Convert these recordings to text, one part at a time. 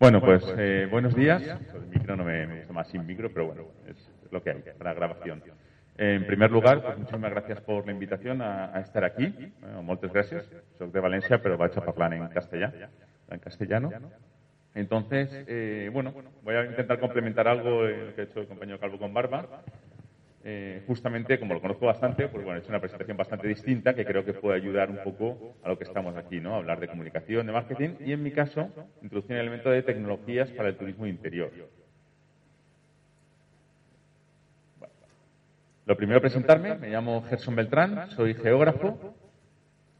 Bueno, pues eh, buenos días. El micro no me, gusta más sin micro, pero bueno, es lo que hay para grabación. En primer lugar, pues muchísimas gracias por la invitación a, a estar aquí. Bueno, muchas gracias. Soy de Valencia, pero vaig a hablar en castellano. En castellano. Entonces, eh, bueno, voy a intentar complementar algo eh, que ha hecho el compañero Calvo con Barba. Eh, justamente, como lo conozco bastante, pues bueno, he hecho una presentación bastante distinta que creo que puede ayudar un poco a lo que estamos aquí, ¿no? hablar de comunicación, de marketing y, en mi caso, introducir el elemento de tecnologías para el turismo interior. Lo primero, presentarme. Me llamo Gerson Beltrán, soy geógrafo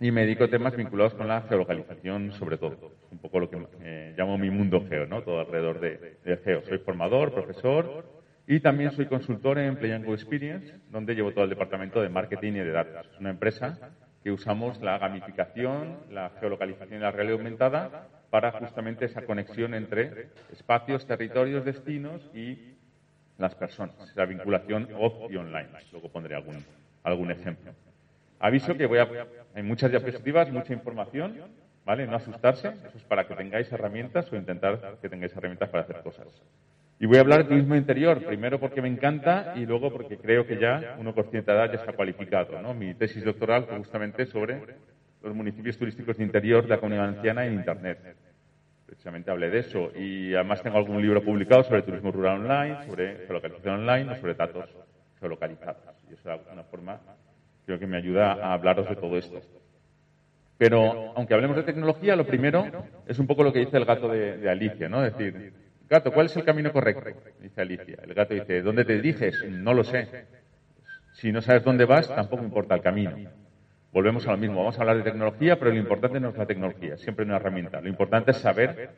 y me dedico a temas vinculados con la geolocalización, sobre todo. Un poco lo que eh, llamo mi mundo geo, ¿no? Todo alrededor de, de geo. Soy formador, profesor y también soy consultor en Playango Experience, donde llevo todo el departamento de marketing y de datos. Es una empresa que usamos la gamificación, la geolocalización y la realidad aumentada para justamente esa conexión entre espacios, territorios, destinos y las personas, esa vinculación off y online. Luego pondré algún, algún ejemplo. Aviso que voy a, hay muchas diapositivas, mucha información, ¿vale? No asustarse, eso es para que tengáis herramientas o intentar que tengáis herramientas para hacer cosas. Y voy a hablar de turismo interior, primero porque me encanta y luego porque creo que ya uno con cierta edad ya está cualificado. ¿no? Mi tesis doctoral fue justamente sobre los municipios turísticos de interior de la comunidad valenciana en Internet. Precisamente hablé de eso. Y además tengo algún libro publicado sobre turismo rural online, sobre geolocalización online o sobre datos geolocalizados. Y eso es una forma, creo que me ayuda a hablaros de todo esto. Pero, aunque hablemos de tecnología, lo primero es un poco lo que dice el gato de, de Alicia, ¿no? Es decir, Gato, ¿cuál es el camino correcto? Dice Alicia. El gato dice, ¿dónde te diriges? No lo sé. Si no sabes dónde vas, tampoco importa el camino. Volvemos a lo mismo. Vamos a hablar de tecnología, pero lo importante no es la tecnología, siempre una herramienta. Lo importante es saber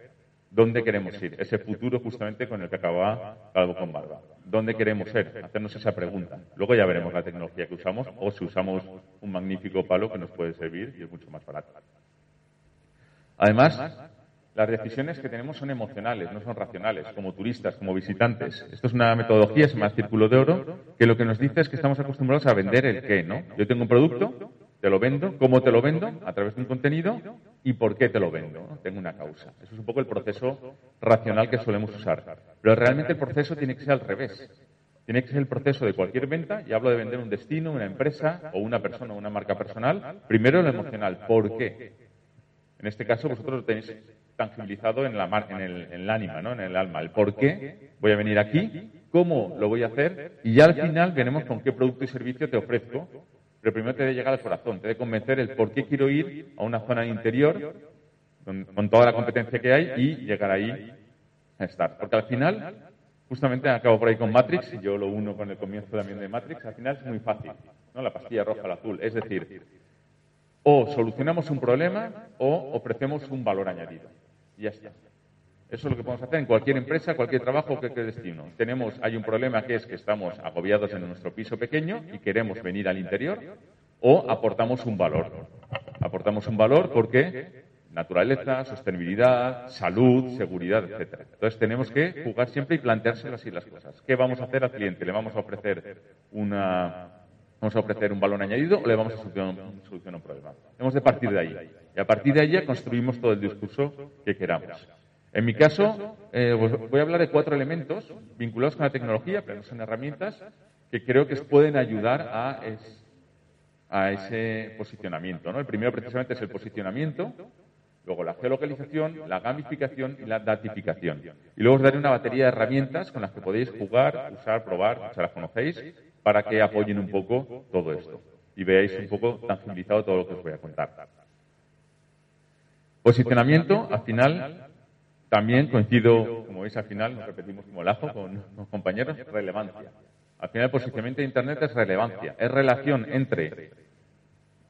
dónde queremos ir. Ese futuro justamente con el que acababa Calvo con Barba. ¿Dónde queremos ser? Hacernos esa pregunta. Luego ya veremos la tecnología que usamos o si usamos un magnífico palo que nos puede servir y es mucho más barato. Además, las decisiones que tenemos son emocionales, no son racionales, como turistas, como visitantes. Esto es una metodología, se llama Círculo de Oro, que lo que nos dice es que estamos acostumbrados a vender el qué, ¿no? Yo tengo un producto, te lo vendo, ¿cómo te lo vendo? A través de un contenido y por qué te lo vendo. Tengo una causa. Eso es un poco el proceso racional que solemos usar. Pero realmente el proceso tiene que ser al revés. Tiene que ser el proceso de cualquier venta, y hablo de vender un destino, una empresa o una persona o una marca personal. Primero lo emocional, ¿por qué? En este caso vosotros tenéis tangibilizado en, la, en, el, en el ánima, ¿no? en el alma. El por qué voy a venir aquí, cómo lo voy a hacer y ya al final veremos con qué producto y servicio te ofrezco. Pero primero te debe llegar al corazón, te debe convencer el por qué quiero ir a una zona interior con, con toda la competencia que hay y llegar ahí a estar. Porque al final, justamente acabo por ahí con Matrix, y yo lo uno con el comienzo también de Matrix, al final es muy fácil, ¿no? La pastilla roja, la azul. Es decir, o solucionamos un problema o ofrecemos un valor añadido. Ya está. Eso es lo que podemos hacer en cualquier empresa, cualquier trabajo, cualquier destino. Tenemos, hay un problema que es que estamos agobiados en nuestro piso pequeño y queremos venir al interior o aportamos un valor. Aportamos un valor porque naturaleza, sostenibilidad, salud, seguridad, etcétera. Entonces tenemos que jugar siempre y plantearse así las cosas. ¿Qué vamos a hacer al cliente? ¿Le vamos a ofrecer una vamos a ofrecer un valor añadido o le vamos a solucionar, un problema? Hemos de partir de ahí. Y a partir de ahí construimos todo el discurso que queramos. En mi caso, eh, voy a hablar de cuatro elementos vinculados con la tecnología, pero no son herramientas que creo que pueden ayudar a, es, a ese posicionamiento. ¿no? El primero precisamente es el posicionamiento, luego la geolocalización, la gamificación y la datificación. Y luego os daré una batería de herramientas con las que podéis jugar, usar, probar, ya las conocéis, para que apoyen un poco todo esto y veáis un poco tangibilizado todo lo que os voy a contar. Posicionamiento, al final, también coincido, como veis al final, nos repetimos como el ajo con los compañeros, relevancia. Al final el posicionamiento de Internet es relevancia, es relación entre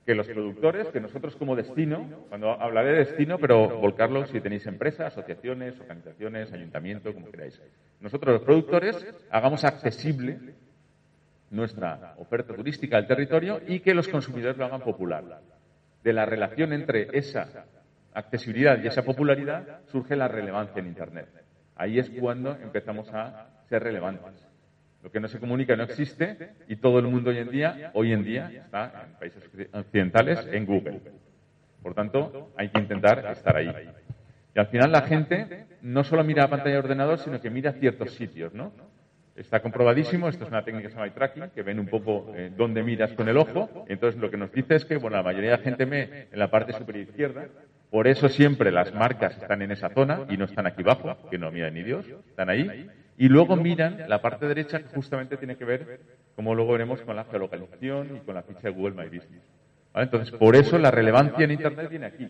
que los productores, que nosotros como destino, cuando hablaré de destino, pero volcarlo si tenéis empresas, asociaciones, organizaciones, ayuntamiento, como queráis. Nosotros los productores hagamos accesible nuestra oferta turística al territorio y que los consumidores lo hagan popular. De la relación entre esa accesibilidad y esa popularidad surge la relevancia en Internet. Ahí es cuando empezamos a ser relevantes. Lo que no se comunica no existe y todo el mundo hoy en día, hoy en día está en países occidentales en Google. Por tanto, hay que intentar estar ahí. Y al final la gente no solo mira la pantalla de ordenador, sino que mira ciertos sitios, ¿no? Está comprobadísimo, esto es una técnica que se llama eye tracking, que ven un poco eh, dónde miras con el ojo. Entonces lo que nos dice es que, bueno, la mayoría de la gente ve en la parte superior izquierda, por eso siempre las marcas están en esa zona y no están aquí abajo, que no miran ni Dios, están ahí. Y luego miran la parte derecha que justamente tiene que ver, como luego veremos, con la geolocalización y con la ficha de Google My Business. Entonces, por eso la relevancia en Internet viene aquí.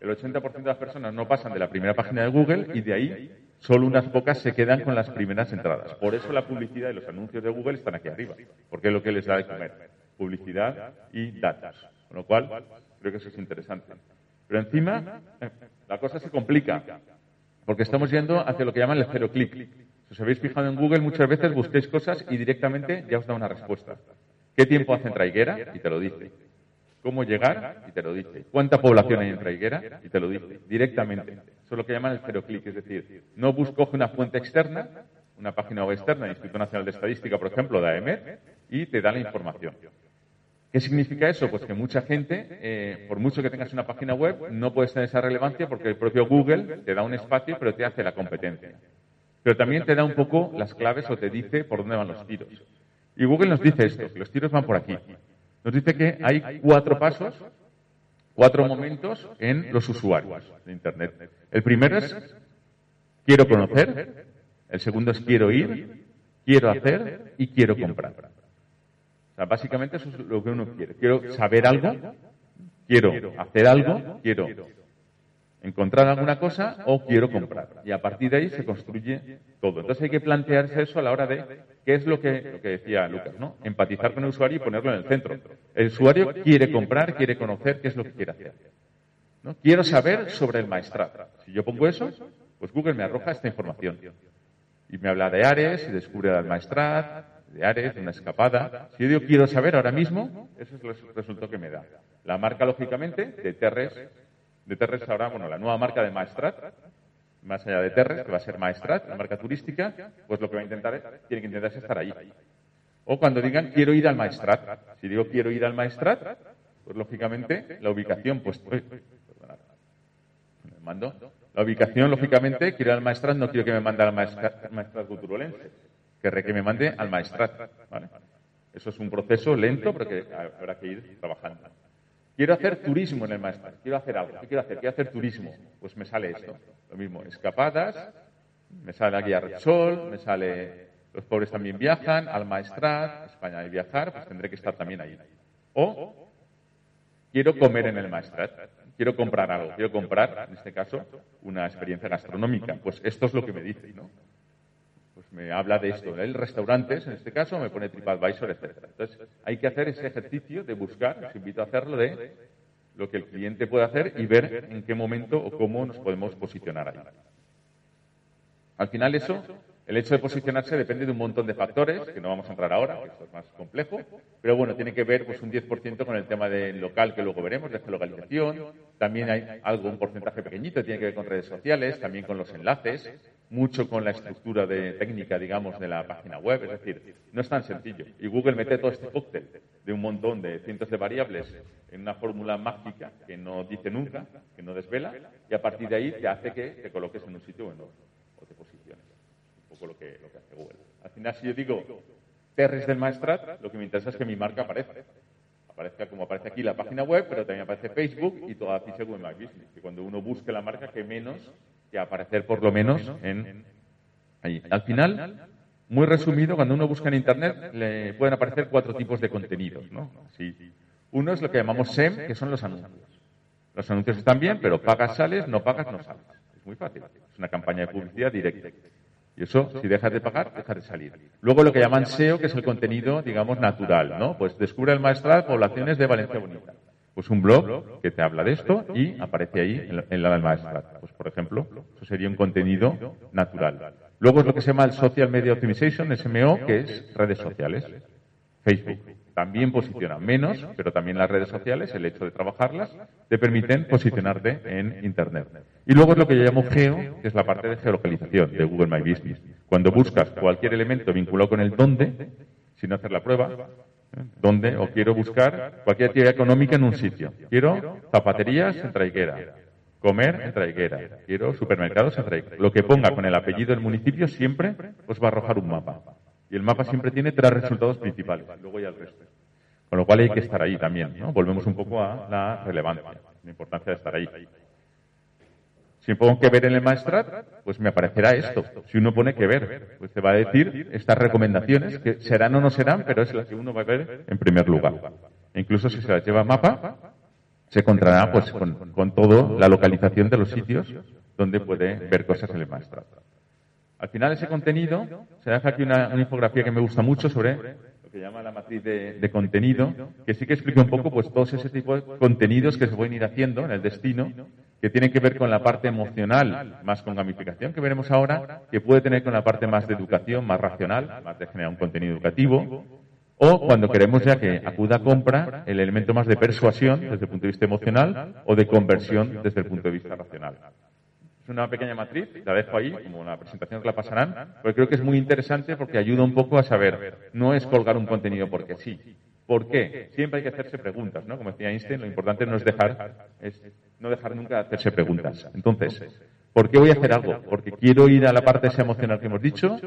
El 80% de las personas no pasan de la primera página de Google y de ahí solo unas pocas se quedan con las primeras entradas. Por eso la publicidad y los anuncios de Google están aquí arriba, porque es lo que les da de comer. Publicidad y datos. Con lo cual, creo que eso es interesante. Pero encima, la cosa se complica, porque estamos yendo hacia lo que llaman el cero clic. Si os habéis fijado en Google, muchas veces busquéis cosas y directamente ya os da una respuesta. ¿Qué tiempo hace en Traiguera? Y te lo dice cómo llegar y te lo dice. ¿Cuánta población hay en Traiguera? Y te lo dice directamente. Eso es lo que llaman el cero clic, es decir, no busco una fuente externa, una página web externa, Instituto Nacional de Estadística, por ejemplo, de AEMET, y te da la información. ¿Qué significa eso? Pues que mucha gente, eh, por mucho que tengas una página web, no puedes tener esa relevancia porque el propio Google te da un espacio, pero te hace la competencia. Pero también te da un poco las claves o te dice por dónde van los tiros. Y Google nos dice esto, los tiros van por aquí. Nos dice que hay cuatro pasos, cuatro momentos en los usuarios de Internet. El primero es quiero conocer, el segundo es quiero ir, quiero hacer y quiero comprar. O sea, básicamente eso es lo que uno quiere. Quiero saber algo, quiero hacer algo, quiero encontrar alguna cosa o quiero comprar. Y a partir de ahí se construye todo. Entonces hay que plantearse eso a la hora de qué es lo que, decía Lucas, ¿no? Empatizar con el usuario y ponerlo en el centro. El usuario quiere comprar, quiere conocer qué es lo que quiere hacer. ¿no? Quiero saber sobre el maestrat. Si yo pongo eso, pues Google me arroja esta información. Y me habla de Ares y descubre al maestrat, de Ares, de una escapada. Si yo digo quiero saber ahora mismo, eso es el resultado que me da. La marca, lógicamente, de Terres de Terres ahora, bueno, la nueva marca de Maestrat, más allá de Terres, que va a ser Maestrat, la marca turística, pues lo que va a intentar, tiene que intentar es estar ahí. O cuando digan quiero ir al Maestrat. Si digo quiero ir al Maestrat, pues lógicamente la ubicación, pues, mando. La ubicación, lógicamente, quiero ir al Maestrat, no quiero que me mande al Maestrat, maestrat. Querré que me mande al Maestrat. Eso es un proceso lento, pero que habrá que ir trabajando. Quiero hacer turismo en el Maestrat. Quiero hacer algo. ¿Qué quiero hacer? Quiero hacer turismo. Pues me sale esto. Lo mismo, escapadas, me sale la guía Repsol, me sale los pobres también viajan, al Maestrat, España de viajar, pues tendré que estar también ahí. O quiero comer en el Maestrat. Quiero comprar algo. Quiero comprar, en este caso, una experiencia gastronómica. Pues esto es lo que me dice, ¿no? Me habla de esto. El restaurantes, en este caso, me pone TripAdvisor, etc. Entonces, hay que hacer ese ejercicio de buscar, os invito a hacerlo, de lo que el cliente puede hacer y ver en qué momento o cómo nos podemos posicionar ahí. Al final eso, el hecho de posicionarse depende de un montón de factores, que no vamos a entrar ahora, que esto es más complejo, pero bueno, tiene que ver pues un 10% con el tema del local que luego veremos, de geolocalización, también hay algo, un porcentaje pequeñito, tiene que ver con redes sociales, también con los enlaces, mucho con la estructura de técnica, digamos, de la página web. Es decir, no es tan sencillo. Y Google mete todo este cóctel de un montón de cientos de variables en una fórmula mágica que no dice nunca, que no desvela, y a partir de ahí te hace que te coloques en un sitio o en otro, o te posiciones. Un poco lo que, lo que hace Google. Al final, si yo digo Terres del Maestrat, lo que me interesa es que mi marca aparezca. Aparezca como aparece aquí la página web, pero también aparece Facebook y toda la ficha Google My Business. Que cuando uno busque la marca, que menos aparecer por lo menos en allí. Al final, muy resumido, cuando uno busca en Internet le pueden aparecer cuatro tipos de contenidos. ¿no? Uno es lo que llamamos SEM, que son los anuncios. Los anuncios están bien, pero pagas, sales, no pagas, no sales. Es muy fácil. Es una campaña de publicidad directa. Y eso, si dejas de pagar, dejas de salir. Luego lo que llaman SEO, que es el contenido, digamos, natural, ¿no? Pues descubre el maestral poblaciones de Valencia Bonita. Pues un blog que te habla de esto y aparece ahí en la, del. Pues por ejemplo, eso sería un contenido natural. Luego es lo que se llama el Social Media Optimization, SMO, que es redes sociales. Facebook también posiciona menos, pero también las redes sociales, el hecho de trabajarlas, te permiten posicionarte en Internet. Y luego es lo que yo llamo geo, que es la parte de geolocalización de Google My Business. Cuando buscas cualquier elemento vinculado con el dónde, sin hacer la prueba, ¿Dónde? O quiero buscar cualquier actividad económica en un sitio. Quiero zapaterías en Traiguera. comer en Traiguera, quiero supermercados en Traiguera. Lo que ponga con el apellido del municipio siempre os va a arrojar un mapa. Y el mapa siempre tiene tres resultados principales, luego ya el resto. Con lo cual hay que estar ahí también, ¿no? Volvemos un poco a la relevancia, la importancia de estar ahí. Si pongo que ver en el Maestrat, pues me aparecerá esto. Si uno pone que ver, pues te va a decir estas recomendaciones, que serán o no serán, pero es las que uno va a ver en primer lugar. E incluso si se las lleva mapa, se encontrará pues con, con todo la localización de los sitios donde puede ver cosas en el Maestrat. Al final ese contenido, se deja aquí una infografía que me gusta mucho sobre que llama la matriz de, contenido, que sí que explica un poco pues todos ese tipo de contenidos que se pueden ir haciendo en el destino que tiene que ver con la parte emocional, más con gamificación que veremos ahora, que puede tener con la parte más de educación, más racional, más de generar un contenido educativo, o cuando queremos ya que acuda a compra, el elemento más de persuasión desde el punto de vista emocional o de conversión desde el punto de vista racional. Es una pequeña matriz, la dejo ahí, como la presentación que la pasarán, porque creo que es muy interesante porque ayuda un poco a saber, no es colgar un contenido porque sí. ¿Por qué? Siempre hay que hacerse preguntas, ¿no? Como decía Einstein, lo importante no es dejar, es no dejar nunca de hacerse preguntas. Entonces, ¿por qué voy a hacer algo? Porque quiero ir a la parte esa emocional que hemos dicho.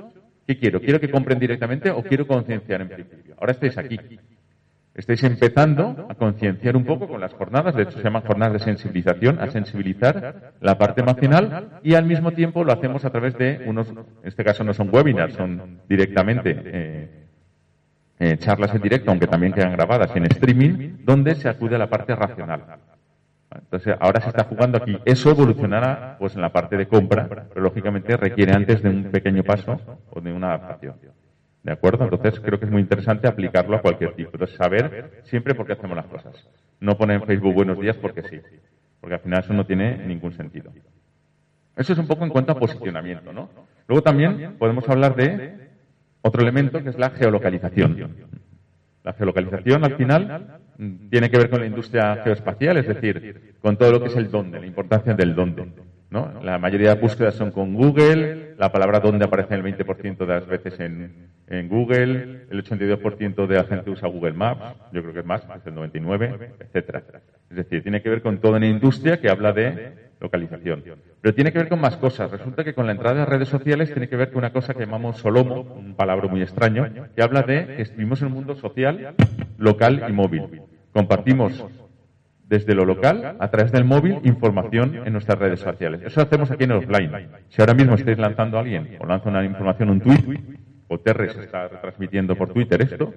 ¿Qué quiero? ¿Quiero que compren directamente o quiero concienciar en principio? Ahora estáis aquí. Estáis empezando a concienciar un poco con las jornadas, de hecho se llaman jornadas de sensibilización, a sensibilizar la parte emocional y al mismo tiempo lo hacemos a través de unos, en este caso no son webinars, son directamente eh, eh, charlas en directo, aunque también quedan grabadas en streaming, donde se acude a la parte racional. Entonces, ahora se está jugando aquí. Eso evolucionará pues en la parte de compra, pero lógicamente requiere antes de un pequeño paso o de una adaptación. ¿De acuerdo? Entonces, creo que es muy interesante aplicarlo a cualquier tipo. Entonces, saber siempre por qué hacemos las cosas. No poner en Facebook buenos días porque sí. Porque al final eso no tiene ningún sentido. Eso es un poco en cuanto a posicionamiento, ¿no? Luego también podemos hablar de otro elemento que es la geolocalización. La geolocalización, al final, tiene que ver con la industria geoespacial, es decir, con todo lo que es el dónde, la importancia del dónde. ¿No? La mayoría de búsquedas son con Google, la palabra dónde aparece el 20% de las veces en, en Google, el 82% de la gente usa Google Maps, yo creo que es más, es el 99%, etcétera. Es decir, tiene que ver con toda una industria que habla de localización. Pero tiene que ver con más cosas. Resulta que con la entrada de redes sociales tiene que ver con una cosa que llamamos solomo, un palabra muy extraño, que habla de que vivimos en un mundo social, local y móvil. Compartimos desde lo local, a través del móvil, información en nuestras redes sociales. Eso hacemos aquí en offline. Si ahora mismo estáis lanzando a alguien o lanza una información, un tweet, o Terres está retransmitiendo por Twitter esto,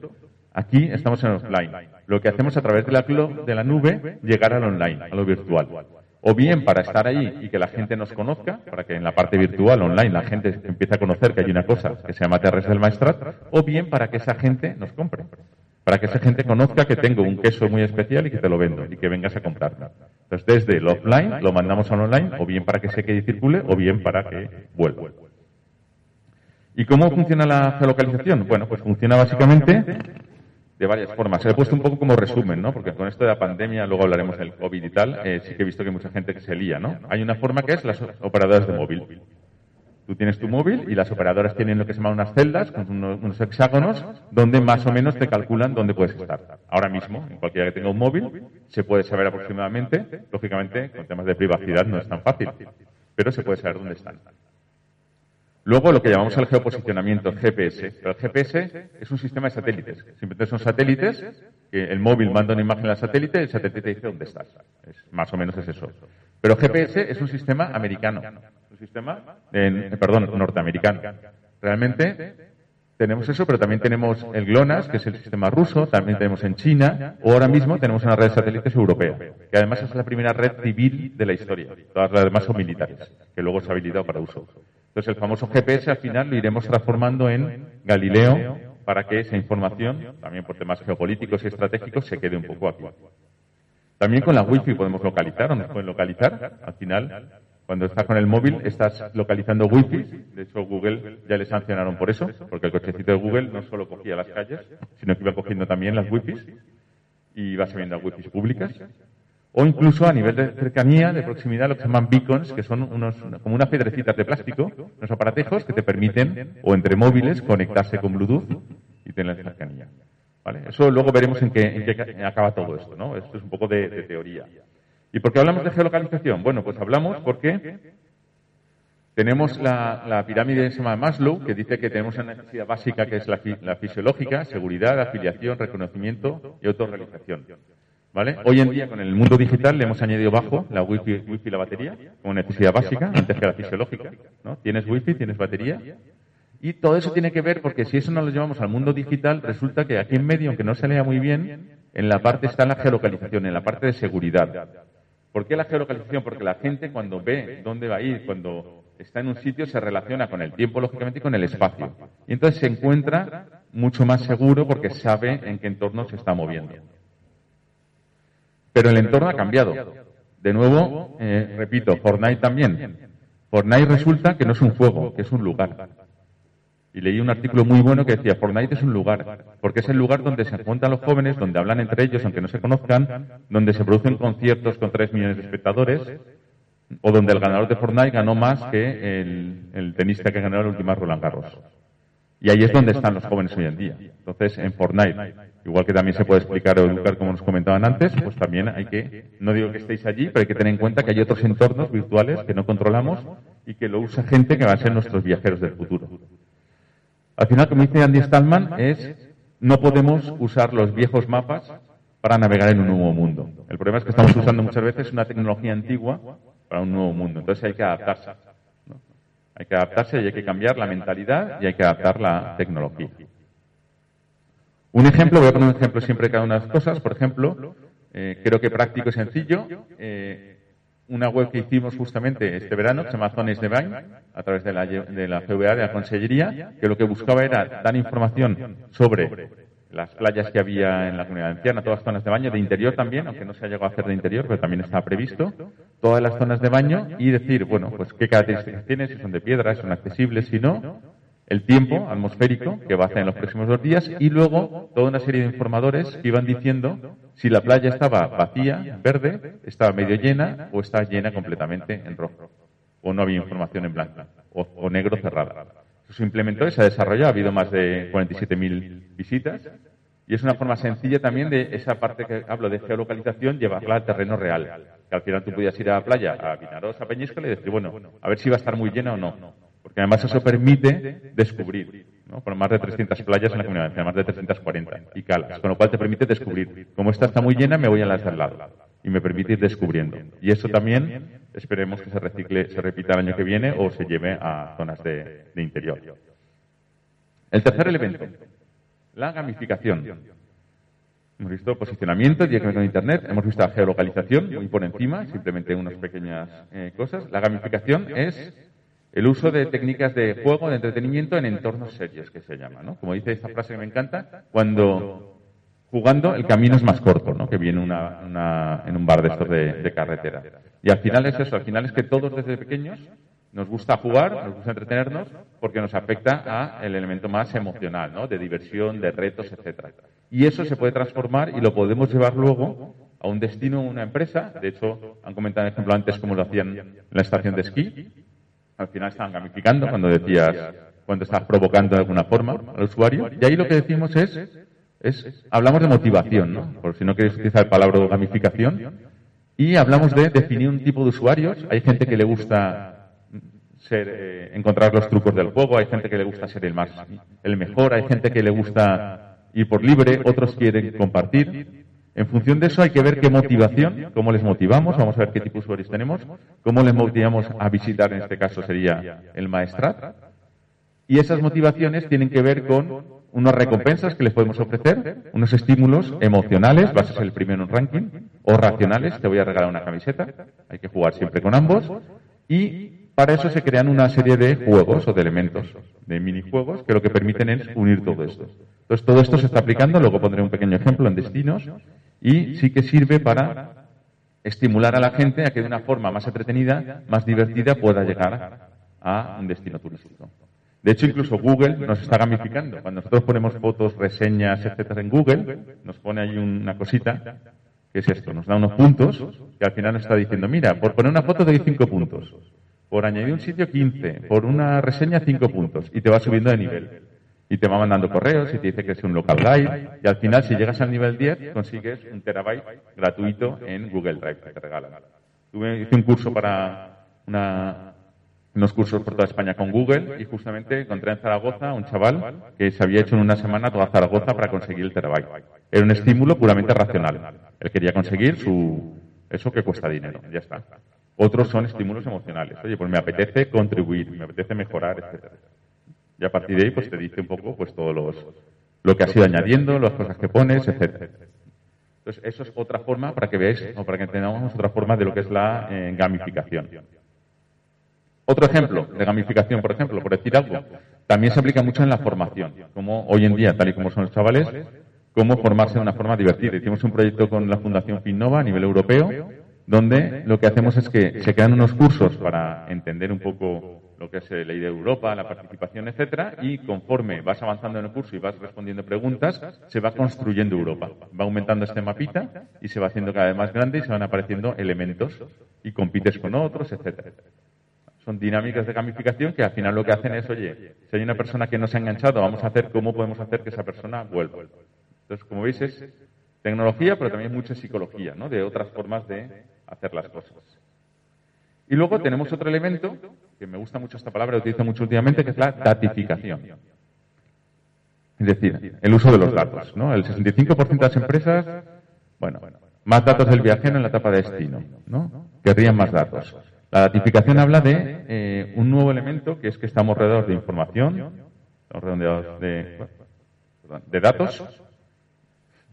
aquí estamos en offline. Lo que hacemos a través de la, de la nube, llegar al online, a lo virtual o bien para estar ahí y que la gente nos conozca, para que en la parte virtual, online, la gente empiece a conocer que hay una cosa que se llama Terres del Maestrat, o bien para que esa gente nos compre, para que esa gente conozca que tengo un queso muy especial y que te lo vendo y que vengas a comprarlo. Entonces, desde el offline lo mandamos al online, o bien para que se quede y circule, o bien para que vuelva. ¿Y cómo funciona la geolocalización? Bueno, pues funciona básicamente de varias formas. He puesto un poco como resumen, ¿no? Porque con esto de la pandemia, luego hablaremos del COVID y tal, eh, sí que he visto que mucha gente se lía, ¿no? Hay una forma que es las operadoras de móvil. Tú tienes tu móvil y las operadoras tienen lo que se llama unas celdas con unos, hexágonos donde más o menos te calculan dónde puedes estar. Ahora mismo, en cualquiera que tenga un móvil, se puede saber aproximadamente. Lógicamente, con temas de privacidad no es tan fácil, pero se puede saber dónde están. Luego lo que llamamos el geoposicionamiento, el GPS. Pero el GPS es un sistema de satélites. Simplemente son satélites, que el móvil manda una imagen al satélite y el satélite te dice dónde estás. Es, más o menos es eso. Pero GPS es un sistema americano. Sistema, perdón, norteamericano. Realmente tenemos eso, pero también tenemos el GLONASS, que es el sistema ruso, también tenemos en China, o ahora mismo tenemos una red de satélites europea, que además es la primera red civil de la historia. Todas las demás son militares, que luego se ha habilitado para uso. Entonces el famoso GPS al final lo iremos transformando en Galileo para que esa información, también por temas geopolíticos y estratégicos, se quede un poco aquí. También con la Wi-Fi podemos localizar, o nos pueden localizar. Al final, cuando estás con el móvil, estás localizando Wi-Fi. De hecho, Google ya le sancionaron por eso, porque el cochecito de Google no solo cogía las calles, sino que iba cogiendo también las Wi-Fi y iba subiendo a Wi-Fi públicas o incluso a nivel de cercanía, de proximidad, lo que se llaman beacons, que son unos, como unas piedrecitas de plástico, unos aparatejos que te permiten, o entre móviles, conectarse con Bluetooth y tener cercanía. ¿Vale? Eso luego veremos en qué, en qué acaba todo esto, ¿no? Esto es un poco de, teoría. ¿Y por qué hablamos de geolocalización? Bueno, pues hablamos porque tenemos la, pirámide de Maslow, que dice que tenemos una necesidad básica que es la, fisiológica, seguridad, afiliación, reconocimiento y autorrealización. ¿Vale? Hoy en día, con el mundo digital, le hemos añadido bajo la wifi, wifi y la batería como necesidad básica, antes que la fisiológica. ¿no? Tienes wifi, tienes batería. Y todo eso tiene que ver porque si eso no lo llevamos al mundo digital, resulta que aquí en medio, aunque no se lea muy bien, en la parte está la geolocalización, en la parte de seguridad. ¿Por qué la geolocalización? Porque la gente cuando ve dónde va a ir, cuando está en un sitio, se relaciona con el tiempo, lógicamente, y con el espacio. Y entonces se encuentra mucho más seguro porque sabe en qué entorno se está moviendo. Pero el entorno ha cambiado. De nuevo, eh, repito, Fortnite también. Fortnite resulta que no es un juego, que es un lugar. Y leí un artículo muy bueno que decía, Fortnite es un lugar, porque es el lugar donde se juntan los jóvenes, donde hablan entre ellos, aunque no se conozcan, donde se producen conciertos con tres millones de espectadores, o donde el ganador de Fortnite ganó más que el, tenista que ganó el último Roland Garros. Y ahí es donde están los jóvenes hoy en día. Entonces, en Fortnite, igual que también se puede explicar o educar como nos comentaban antes, pues también hay que, no digo que estéis allí, pero hay que tener en cuenta que hay otros entornos virtuales que no controlamos y que lo usa gente que va a ser nuestros viajeros del futuro. Al final, como dice Andy Stallman, es no podemos usar los viejos mapas para navegar en un nuevo mundo. El problema es que estamos usando muchas veces una tecnología antigua para un nuevo mundo. Entonces hay que adaptarse. Hay que adaptarse y hay que cambiar la mentalidad y hay que adaptar la tecnología. Un ejemplo, voy a poner un ejemplo siempre de cada una de las cosas. Por ejemplo, eh, creo que práctico y sencillo. Eh, una web que hicimos justamente este verano, que se llama Zones de Bain, a través de la, de la CVA, de la Consellería, que lo que buscaba era dar información sobre las playas que había en la comunidad anciana, todas las zonas de baño, de interior también, aunque no se ha llegado a hacer de interior, pero también está previsto, todas las zonas de baño y decir, bueno, pues qué características tiene, si son de piedra, si son accesibles, si no, el tiempo atmosférico que va a hacer en los próximos dos días y luego toda una serie de informadores que iban diciendo si la playa estaba vacía, verde, estaba medio llena o está llena completamente en rojo o no había información en blanco o, negro cerrada. Eso se implementó y se ha desarrollado, ha habido más de 47.000 visitas y es una forma sencilla también de esa parte que hablo de geolocalización llevarla al terreno real. Que al final tú podías ir a la playa, a Vinarosa, a Peñíscola y decir, bueno, a ver si va a estar muy llena o no porque además eso permite descubrir, ¿no? Por más de 300 playas en la comunidad, más de 340 y calas, con lo cual te permite descubrir. Como esta está muy llena, me voy a las de al lado y me permite ir descubriendo. Y eso también esperemos que se recicle, se repita el año que viene o se lleve a zonas de, interior. El tercer elemento, la gamificación. Hemos visto posicionamiento directamente en Internet, hemos visto la geolocalización muy por encima, simplemente unas pequeñas eh, cosas. La gamificación es el uso de técnicas de juego, de entretenimiento en entornos serios, que se llama, ¿no? Como dice esta frase que me encanta, cuando jugando el camino es más corto, ¿no? Que viene una, en un bar de estos de, carretera. Y al final es eso, al final es que todos desde pequeños nos gusta jugar, nos gusta entretenernos, porque nos afecta a el elemento más emocional, ¿no? De diversión, de retos, etcétera. Y eso se puede transformar y lo podemos llevar luego a un destino, una empresa. De hecho, han comentado el ejemplo antes cómo lo hacían en la estación de esquí al final estaban gamificando cuando decías, cuando estás provocando de alguna forma al usuario. Y ahí lo que decimos es, es hablamos de motivación, ¿no? Por si no queréis utilizar el palabra gamificación. Y hablamos de definir un tipo de usuarios. Hay gente que le gusta ser, eh, encontrar los trucos del juego, hay gente que le gusta ser el más, el mejor, hay gente que le gusta ir por libre, otros quieren compartir. En función de eso hay que ver qué motivación, cómo les motivamos, vamos a ver qué tipo de usuarios tenemos, cómo les motivamos a visitar, en este caso sería el maestrat. Y esas motivaciones tienen que ver con unas recompensas que les podemos ofrecer, unos estímulos emocionales, vas a ser el primero en un ranking, o racionales, te voy a regalar una camiseta, hay que jugar siempre con ambos, y para eso se crean una serie de juegos o de elementos, de minijuegos, que lo que permiten es unir todo esto. Entonces, todo esto se está aplicando, luego pondré un pequeño ejemplo en destinos, y sí que sirve para estimular a la gente a que de una forma más entretenida, más divertida, pueda llegar a un destino turístico. De hecho, incluso Google nos está gamificando. Cuando nosotros ponemos fotos, reseñas, etcétera, en Google, nos pone ahí una cosita, que es esto, nos da unos puntos, que al final nos está diciendo, mira, por poner una foto te doy cinco puntos por añadir un sitio 15, por una reseña 5 puntos y te va subiendo de nivel. y te va mandando correos y te dice que es un local drive y al final si llegas al nivel 10 consigues un terabyte gratuito en Google Drive que te regalan. Tuve, hice un curso para una, unos cursos por toda España con Google y justamente encontré en Zaragoza un chaval que se había hecho en una semana toda Zaragoza para conseguir el terabyte. Era un estímulo puramente racional. Él quería conseguir su, eso que cuesta dinero, ya está. Otros son estímulos emocionales. Oye, pues me apetece contribuir, me apetece mejorar, etcétera. Y a partir de ahí, pues te dice un poco, pues todo los, lo que has ido añadiendo, las cosas que pones, etcétera. Entonces, eso es otra forma para que veáis, o para que entendamos otra forma de lo que es la eh, gamificación. Otro ejemplo de gamificación, por ejemplo, por decir algo, también se aplica mucho en la formación, como hoy en día, tal y como son los chavales, cómo formarse de una forma divertida. Hicimos un proyecto con la Fundación Finnova a nivel europeo, donde lo que hacemos es que se crean unos cursos para entender un poco lo que es la idea de Europa, la participación, etcétera, y conforme vas avanzando en el curso y vas respondiendo preguntas, se va construyendo Europa. Va aumentando este mapita y se va haciendo cada vez más grande y se van apareciendo elementos y compites con otros, etcétera. Son dinámicas de gamificación que al final lo que hacen es, oye, si hay una persona que no se ha enganchado, vamos a hacer cómo podemos hacer que esa persona vuelva. Entonces, como veis, es tecnología, pero también mucha psicología, ¿no? De otras formas de hacer las cosas. Y luego tenemos otro elemento, que me gusta mucho esta palabra, la utilizo mucho últimamente, que es la datificación. Es decir, el uso de los datos, ¿no? El 65% de las empresas, bueno, más datos del viajero en la etapa de destino, ¿no? Querrían más datos. La datificación habla de eh, un nuevo elemento que es que estamos rodeados de información, rodeados de, de datos,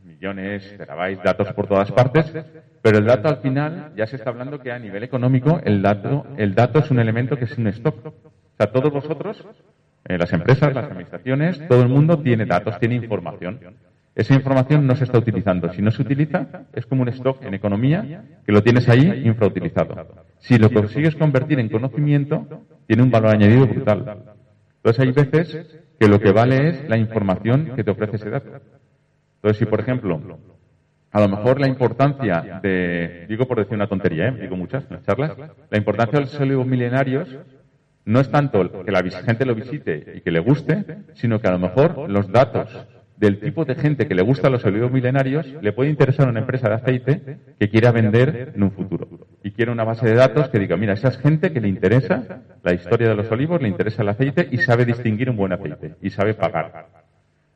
millones, terabytes, datos por todas partes, pero el dato al final ya se está hablando que a nivel económico el dato, el dato es un elemento que es un stock. O sea, todos vosotros, eh, las empresas, las administraciones, todo el mundo tiene datos, tiene información. Esa información no se está utilizando. Si no se utiliza, es como un stock en economía que lo tienes ahí infrautilizado. Si lo consigues convertir en conocimiento, tiene un valor añadido brutal. Entonces hay veces que lo que vale es la información que te ofrece ese dato. Entonces, si por ejemplo, a lo mejor la importancia de, digo por decir una tontería, ¿eh? digo muchas en las charlas, la importancia de los olivos milenarios no es tanto que la gente lo visite y que le guste, sino que a lo mejor los datos del tipo de gente que le gusta los olivos milenarios le puede interesar a una empresa de aceite que quiera vender en un futuro. Y quiere una base de datos que diga, mira, esa es gente que le interesa la historia de los olivos, le interesa el aceite y sabe distinguir un buen aceite y sabe pagar.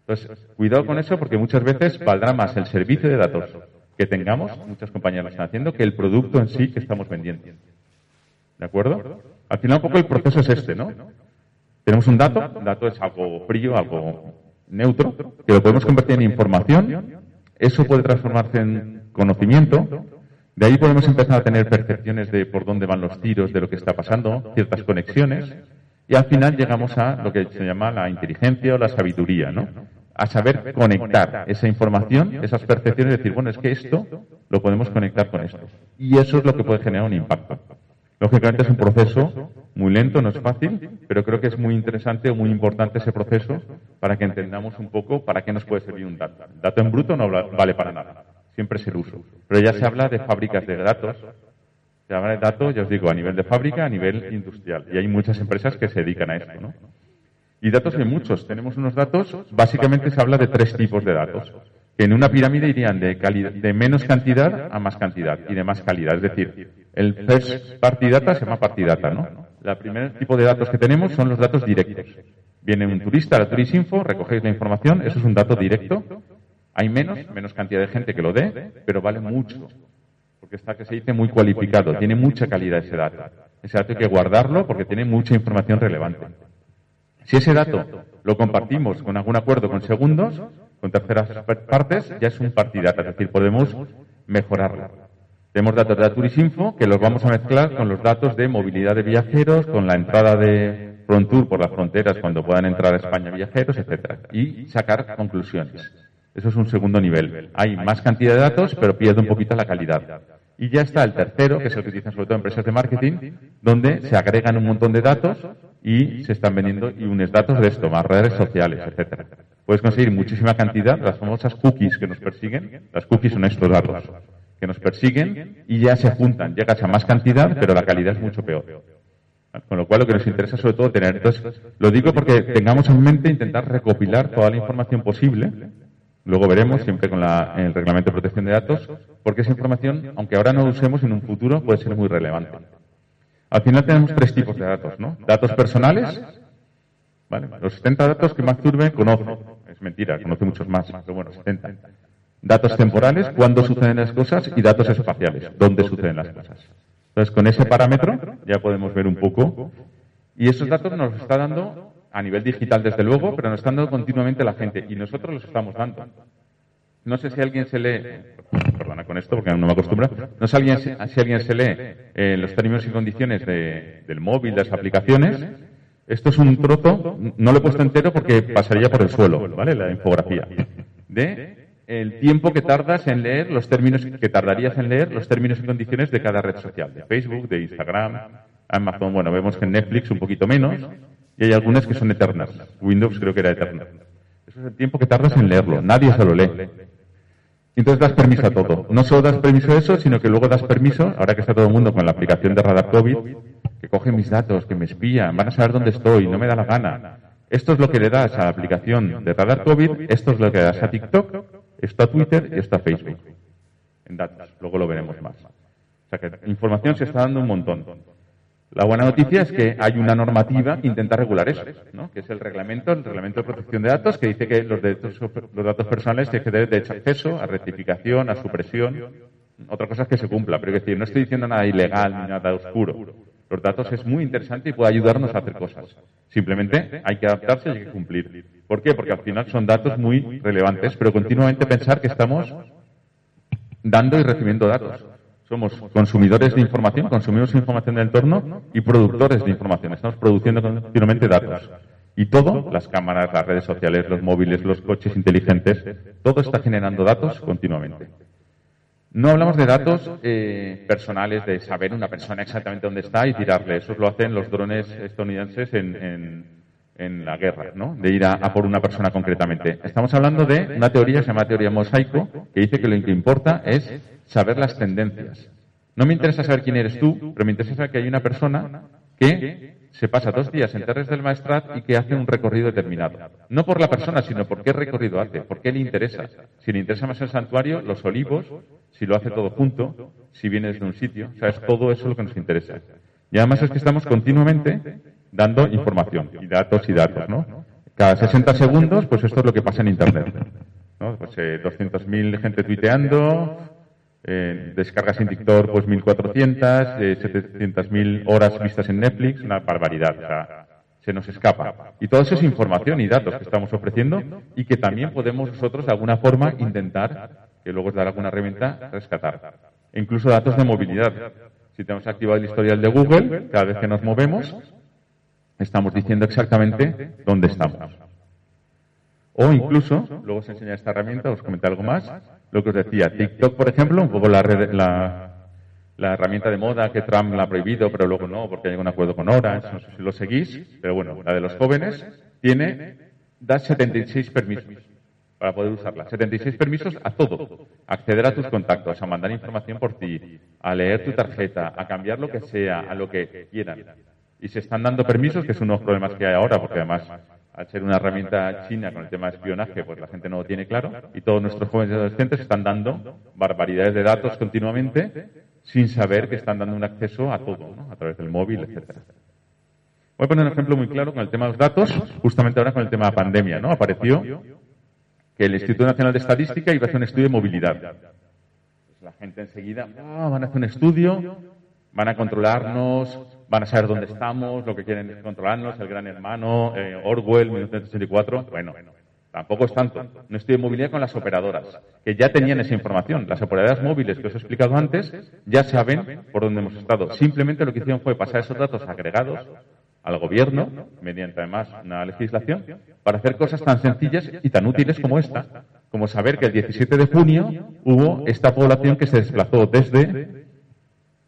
Entonces, cuidado con eso porque muchas veces valdrá más el servicio de datos que tengamos, muchas compañías lo están haciendo, que el producto en sí que estamos vendiendo. ¿De acuerdo? Al final un poco el proceso es este, ¿no? Tenemos un dato, un dato es algo frío, algo neutro, que lo podemos convertir en información, eso puede transformarse en conocimiento, de ahí podemos empezar a tener percepciones de por dónde van los tiros, de lo que está pasando, ciertas conexiones, y al final llegamos a lo que se llama la inteligencia o la sabiduría, ¿no? A saber conectar esa información, esas percepciones, y decir, bueno, es que esto lo podemos conectar con esto. Y eso es lo que puede generar un impacto. Lógicamente es un proceso muy lento, no es fácil, pero creo que es muy interesante o muy importante ese proceso para que entendamos un poco para qué nos puede servir un dato. dato en bruto no vale para nada, siempre es el uso. Pero ya se habla de fábricas de datos, se habla de datos, ya os digo, a nivel de fábrica, a nivel industrial. Y hay muchas empresas que se dedican a esto, ¿no? Y datos hay muchos. Tenemos unos datos, básicamente se habla de tres tipos de datos que en una pirámide irían de, menos cantidad a más cantidad y de más calidad. Es decir, el first party data se llama party data, ¿no? El primer tipo de datos que tenemos son los datos directos. Viene un turista a la Turisinfo, recogéis la información, eso es un dato directo. Hay menos, menos cantidad de gente que lo dé, pero vale mucho. Porque está que se dice muy cualificado, tiene mucha calidad ese dato. Ese dato hay que guardarlo porque tiene mucha información relevante. Si ese dato lo compartimos con algún acuerdo con segundos, con terceras partes, ya es un partidata, es decir, podemos mejorarlo. Tenemos datos de Turisinfo que los vamos a mezclar con los datos de movilidad de viajeros, con la entrada de Frontour por las fronteras cuando puedan entrar a España viajeros, etcétera, y sacar conclusiones. Eso es un segundo nivel. Hay más cantidad de datos, pero pierde un poquito la calidad. Y ya está el tercero, que se utiliza sobre todo en empresas de marketing, donde se agregan un montón de datos y se están vendiendo y unes datos de esto, más redes sociales, etcétera. Puedes conseguir muchísima cantidad, las famosas cookies que nos persiguen. Las cookies son estos datos que nos persiguen y ya se juntan. Llegas a más cantidad, pero la calidad es mucho peor. Con lo cual, lo que nos interesa sobre todo tener. Lo digo porque tengamos en mente intentar recopilar toda la información posible. Luego veremos, siempre con el reglamento de protección de datos, porque esa información, aunque ahora no la usemos, en un futuro puede ser muy relevante. Al final tenemos tres tipos de datos, ¿no? Datos personales, ¿vale? Los 70 datos que Zurbe conoce. Es mentira, conoce muchos más, pero bueno, 70. Datos temporales, cuándo suceden las cosas, y datos espaciales, dónde suceden las cosas. Entonces, con ese parámetro ya podemos ver un poco. Y esos datos nos está dando a nivel digital, desde luego, pero nos están dando continuamente la gente y nosotros los estamos dando. No sé si alguien se lee, perdona con esto porque no me acostumbro, no sé si alguien, si alguien se lee eh, los términos y condiciones del móvil, de las aplicaciones. Esto es un trozo, no lo he puesto entero porque pasaría por el suelo, ¿vale? La infografía. De el tiempo que tardas en leer los términos, que tardarías en leer los términos y condiciones de cada red social, de Facebook, de Instagram, Amazon, bueno, vemos que en Netflix un poquito menos, y hay algunas que son eternas. Windows creo que era eterna. Eso es el tiempo que tardas en leerlo, nadie se lo lee. Entonces das permiso a todo. No solo das permiso a eso, sino que luego das permiso, ahora que está todo el mundo con la aplicación de Radar COVID, que coge mis datos, que me espían, van a saber dónde estoy, no me da la gana. Esto es lo que le das a la aplicación de Radar COVID, esto es lo que le das a TikTok, esto a Twitter y esto a Facebook. En datos. Luego lo veremos más. O sea que información se está dando un montón. La buena noticia es que hay una normativa que intenta regular eso, ¿no? que es el reglamento, el reglamento de protección de datos, que dice que los, los datos personales tienen que tener derecho a acceso, a rectificación, a supresión. Otra cosa es que se cumpla, pero es decir, no estoy diciendo nada ilegal ni nada oscuro. Los datos es muy interesante y puede ayudarnos a hacer cosas. Simplemente hay que adaptarse y hay que cumplir. ¿Por qué? Porque al final son datos muy relevantes, pero continuamente pensar que estamos dando y recibiendo datos. Somos consumidores de información, consumimos información del entorno y productores de información. Estamos produciendo continuamente datos. Y todo, las cámaras, las redes sociales, los móviles, los coches inteligentes, todo está generando datos continuamente. No hablamos de datos eh, personales, de saber una persona exactamente dónde está y tirarle. Eso lo hacen los drones estadounidenses en, la guerra, ¿no? De ir a, por una persona concretamente. Estamos hablando de una teoría que se llama teoría mosaico, que dice que lo que importa es saber las tendencias. No me interesa saber quién eres tú, pero me interesa saber que hay una persona que se pasa dos días en Terres del Maestrat y que hace un recorrido determinado. No por la persona, sino por qué recorrido hace, por qué le interesa. Si le interesa más el santuario, los olivos, si lo hace todo junto, si viene desde un sitio. O sea, es todo eso lo que nos interesa. Y además es que estamos continuamente dando información y datos y datos, ¿no? Cada 60 segundos, pues esto es lo que pasa en Internet. ¿no? Pues eh, 200.000 gente tuiteando, eh, descargas en TikTok, pues 1.400, eh, 700.000 horas vistas en Netflix, una barbaridad. O sea, se nos escapa. Y todo eso es información y datos que estamos ofreciendo y que también podemos nosotros de alguna forma intentar, que luego os dará alguna herramienta, rescatar. E incluso datos de movilidad. Si tenemos activado el historial de Google, cada vez que nos movemos, estamos diciendo exactamente dónde estamos. O incluso, luego os enseña esta herramienta, os comenté algo más, lo que os decía, TikTok, por ejemplo, un poco la, la, herramienta de moda que Trump la ha prohibido, pero luego no, porque hay un acuerdo con Orange, no sé si lo seguís, pero bueno, la de los jóvenes tiene, da 76 permisos para poder usarla. 76 permisos a todo. acceder a tus contactos, a mandar información por ti, a leer tu tarjeta, a cambiar lo que sea, a lo que quieran. Y se están dando permisos, que es uno de los problemas que hay ahora, porque además al ser una herramienta china con el tema de espionaje, pues la gente no lo tiene claro y todos nuestros jóvenes y adolescentes están dando barbaridades de datos continuamente sin saber que están dando un acceso a todo, ¿no? a través del móvil, etcétera. Voy a poner un ejemplo muy claro con el tema de los datos, justamente ahora con el tema de la pandemia, ¿no? Apareció que el Instituto Nacional de Estadística iba a hacer un estudio de movilidad. Pues la gente enseguida, ah, van a hacer un estudio, van a controlarnos, van a saber dónde estamos, lo que quieren es controlarnos, el gran hermano, eh, Orwell, 1984. Bueno, tampoco es tanto. No estoy en movilidad con las operadoras, que ya tenían esa información. Las operadoras móviles que os he explicado antes ya saben por dónde hemos estado. Simplemente lo que hicieron fue pasar esos datos agregados al gobierno, mediante además una legislación, para hacer cosas tan sencillas y tan útiles como esta, como saber que el 17 de junio hubo esta población que se desplazó desde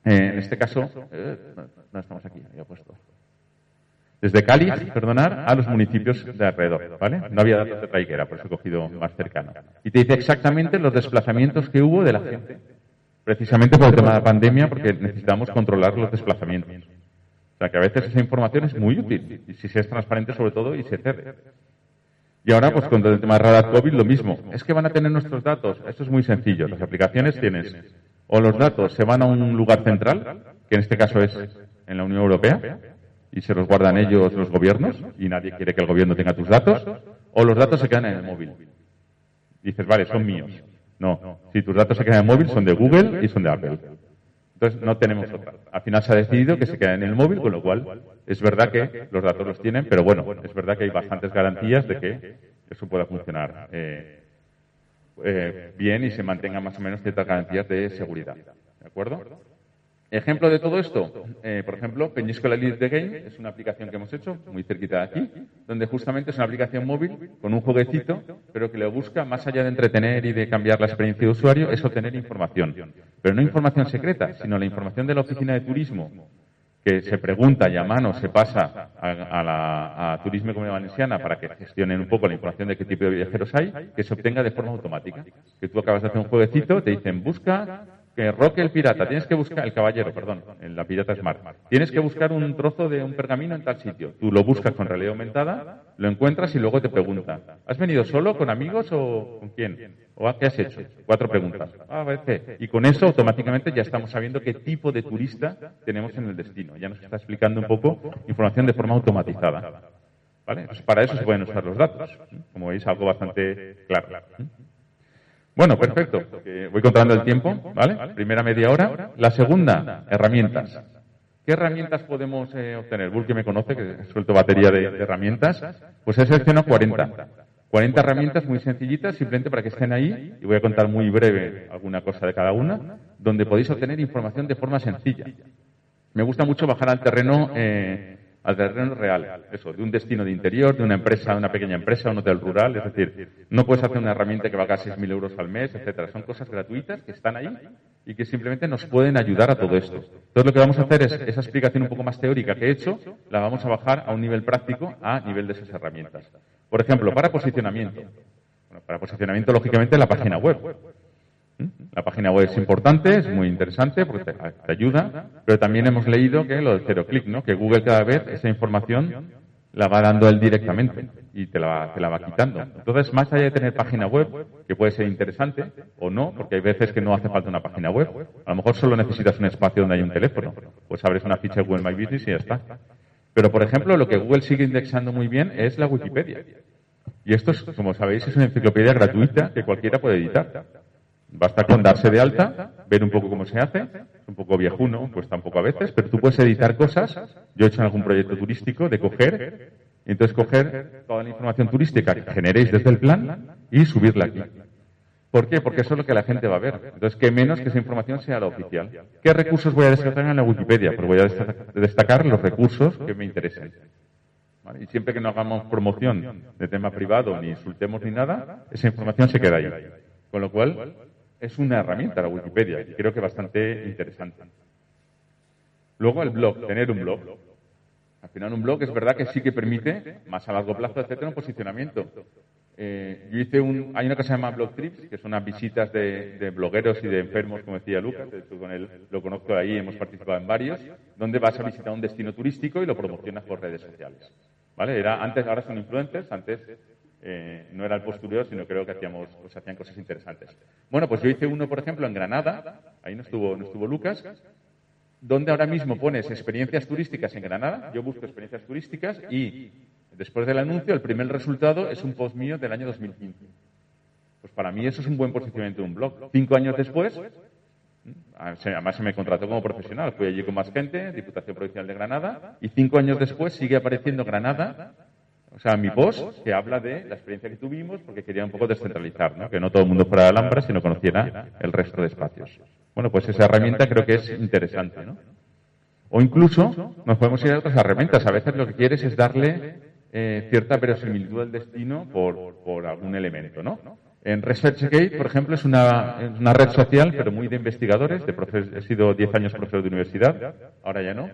eh, en este caso, eh, no, estamos aquí, había puesto. Desde Cali, perdonar, a los municipios de alrededor, ¿vale? No había datos de Traiguera, por eso he cogido más cercano. Y te dice exactamente los desplazamientos que hubo de la gente. Precisamente por el tema de la pandemia, porque necesitamos controlar los desplazamientos. sea que a veces esa información es muy útil, y si se es transparente sobre todo y se cede. Y ahora, pues con el tema de radar COVID, lo mismo. Es que van a tener nuestros datos. Esto es muy sencillo. Las aplicaciones tienes o los datos se van a un lugar central, que en este caso es en la Unión Europea, y se los guardan ellos los gobiernos, y nadie quiere que el gobierno tenga tus datos, o los datos se quedan en el móvil. Dices, vale, son míos. No, si tus datos se quedan en el móvil, son de Google y son de Apple. Entonces no tenemos otra. Al final se ha decidido que se queda en el móvil, con lo cual es verdad que los datos los tienen, pero bueno, es verdad que hay bastantes garantías de que eso pueda funcionar eh, eh, bien y se mantengan más o menos ciertas garantías de seguridad. ¿De acuerdo? Ejemplo de todo esto, eh, por ejemplo, Peñíscola Lead the Game es una aplicación que hemos hecho muy cerquita de aquí, donde justamente es una aplicación móvil con un jueguecito, pero que lo busca, más allá de entretener y de cambiar la experiencia de usuario, es obtener información. Pero no información secreta, sino la información de la oficina de turismo, que se pregunta y a mano se pasa a, la, a Turismo Comunidad Valenciana para que gestionen un poco la información de qué tipo de viajeros hay, que se obtenga de forma automática. Que tú acabas de hacer un jueguecito, te dicen busca que Roque el pirata, tienes que buscar, el caballero, perdón, en la pirata Smart, tienes que buscar un trozo de un pergamino en tal sitio. Tú lo buscas con realidad aumentada, lo encuentras y luego te pregunta, ¿has venido solo, con amigos o con quién? ¿O qué has hecho? Cuatro preguntas. Ah, y con eso automáticamente ya estamos sabiendo qué tipo de turista tenemos en el destino. Ya nos está explicando un poco información de forma automatizada. ¿Vale? Pues para eso se pueden usar los datos. Como veis, algo bastante claro. Bueno, perfecto. Voy contando el tiempo, ¿vale? Primera media hora. La segunda, herramientas. ¿Qué herramientas podemos eh, obtener? Bull que me conoce, que suelto batería de, herramientas, pues he seleccionado 40. 40 herramientas muy sencillitas, simplemente para que estén ahí, y voy a contar muy breve alguna cosa de cada una, donde podéis obtener información de forma sencilla. Me gusta mucho bajar al terreno eh, al terreno real, eso, de un destino de interior, de una empresa, de una pequeña empresa, un hotel rural, es decir, no puedes hacer una herramienta que valga 6.000 euros al mes, etcétera. Son cosas gratuitas que están ahí y que simplemente nos pueden ayudar a todo esto. Entonces lo que vamos a hacer es esa explicación un poco más teórica que he hecho, la vamos a bajar a un nivel práctico a nivel de esas herramientas. Por ejemplo, para posicionamiento. Bueno, para posicionamiento, lógicamente, la página web. La página web es importante, es muy interesante porque te, ayuda, pero también hemos leído que lo del cero clic, ¿no? Que Google cada vez esa información la va dando él directamente y te la, va, te la va quitando. Entonces, más allá de tener página web, que puede ser interesante o no, porque hay veces que no hace falta una página web, a lo mejor solo necesitas un espacio donde hay un teléfono, pues abres una ficha de Google My Business y ya está. Pero, por ejemplo, lo que Google sigue indexando muy bien es la Wikipedia. Y esto, es, como sabéis, es una enciclopedia gratuita que cualquiera puede editar. Basta con darse de alta, ver un poco cómo se hace, es un poco viejuno, pues tampoco a veces, pero tú puedes editar cosas. Yo he hecho en algún proyecto turístico de coger, y entonces coger toda la información turística que generéis desde el plan y subirla aquí. ¿Por qué? Porque eso es lo que la gente va a ver. Entonces, que menos que esa información sea la oficial. ¿Qué recursos voy a destacar en la Wikipedia? Pues voy a destacar los recursos que me interesen. Y siempre que no hagamos promoción de tema privado, ni insultemos ni nada, esa información se queda ahí. Con lo cual, es una herramienta la Wikipedia y creo que bastante interesante. Luego el blog, tener un blog. Al final un blog es verdad que sí que permite, más a largo plazo, etcétera, un posicionamiento. Eh, yo hice un, hay una cosa que se llama Blog Trips, que son unas visitas de, blogueros y de enfermos, como decía Lucas, con él lo conozco ahí, hemos participado en varios, donde vas a visitar un destino turístico y lo promocionas por redes sociales. ¿Vale? Era antes, ahora son influencers, antes eh, no era el postureo, sino creo que hacíamos, hacían cosas interesantes. Bueno, pues yo hice uno, por ejemplo, en Granada, ahí no estuvo, no estuvo Lucas, donde ahora mismo pones experiencias turísticas en Granada, yo busco experiencias turísticas y después del anuncio el primer resultado es un post mío del año 2015. Pues para mí eso es un buen posicionamiento de un blog. Cinco años después, además se me contrató como profesional, fui allí con más gente, Diputación Provincial de Granada, y cinco años después sigue apareciendo Granada o sea, mi post que habla de la experiencia que tuvimos porque quería un poco descentralizar, ¿no? que no todo el mundo fuera de Alhambra, sino conociera el resto de espacios. Bueno, pues esa herramienta creo que es interesante, ¿no? O incluso nos podemos ir a otras herramientas. A veces lo que quieres es darle eh, cierta verosimilitud al destino por, por algún elemento, ¿no? En ResearchGate, por ejemplo, es una, es una red social, pero muy de investigadores. De he sido 10 años profesor de universidad, ahora ya no.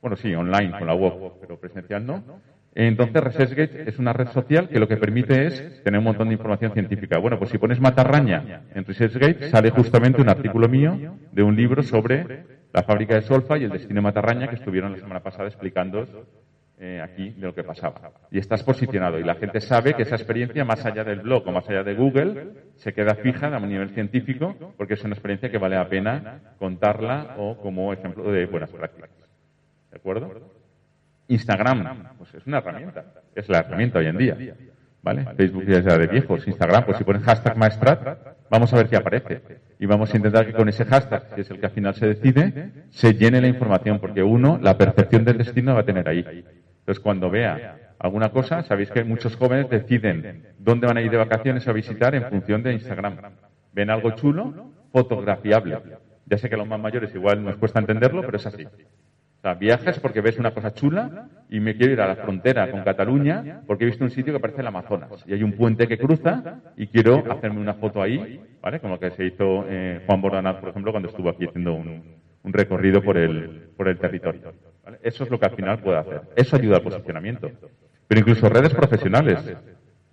Bueno, sí, online, con la web, pero presencial no entonces, ResearchGate es una red social que lo que permite es tener un montón de información científica. Bueno, pues si pones matarraña en ResearchGate, sale justamente un artículo mío de un libro sobre la fábrica de Solfa y el destino Matarraña que estuvieron la semana pasada explicando eh, aquí de lo que pasaba. Y estás posicionado y la gente sabe que esa experiencia, más allá del blog o más allá de Google, se queda fija a nivel científico porque es una experiencia que vale la pena contarla o como ejemplo de buenas prácticas. ¿De acuerdo? Instagram, pues es una herramienta, es la herramienta hoy en día. ¿Vale? Facebook ya es de viejos, Instagram, pues si pones hashtag maestrat, vamos a ver qué aparece. Y vamos a intentar que con ese hashtag, que es el que al final se decide, se llene la información, porque uno, la percepción del destino va a tener ahí. Entonces, cuando vea alguna cosa, sabéis que muchos jóvenes deciden dónde van a ir de vacaciones a visitar en función de Instagram. Ven algo chulo, fotografiable. Ya sé que a los más mayores igual nos cuesta entenderlo, pero es así. O sea, porque ves una cosa chula y me quiero ir a la frontera con Cataluña porque he visto un sitio que parece el Amazonas y hay un puente que cruza y quiero hacerme una foto ahí, ¿vale? Como que se hizo eh, Juan Bordanaz, por ejemplo, cuando estuvo aquí haciendo un, un recorrido por el, por el territorio. Eso es lo que al final puede hacer. Eso ayuda al posicionamiento. Pero incluso redes profesionales,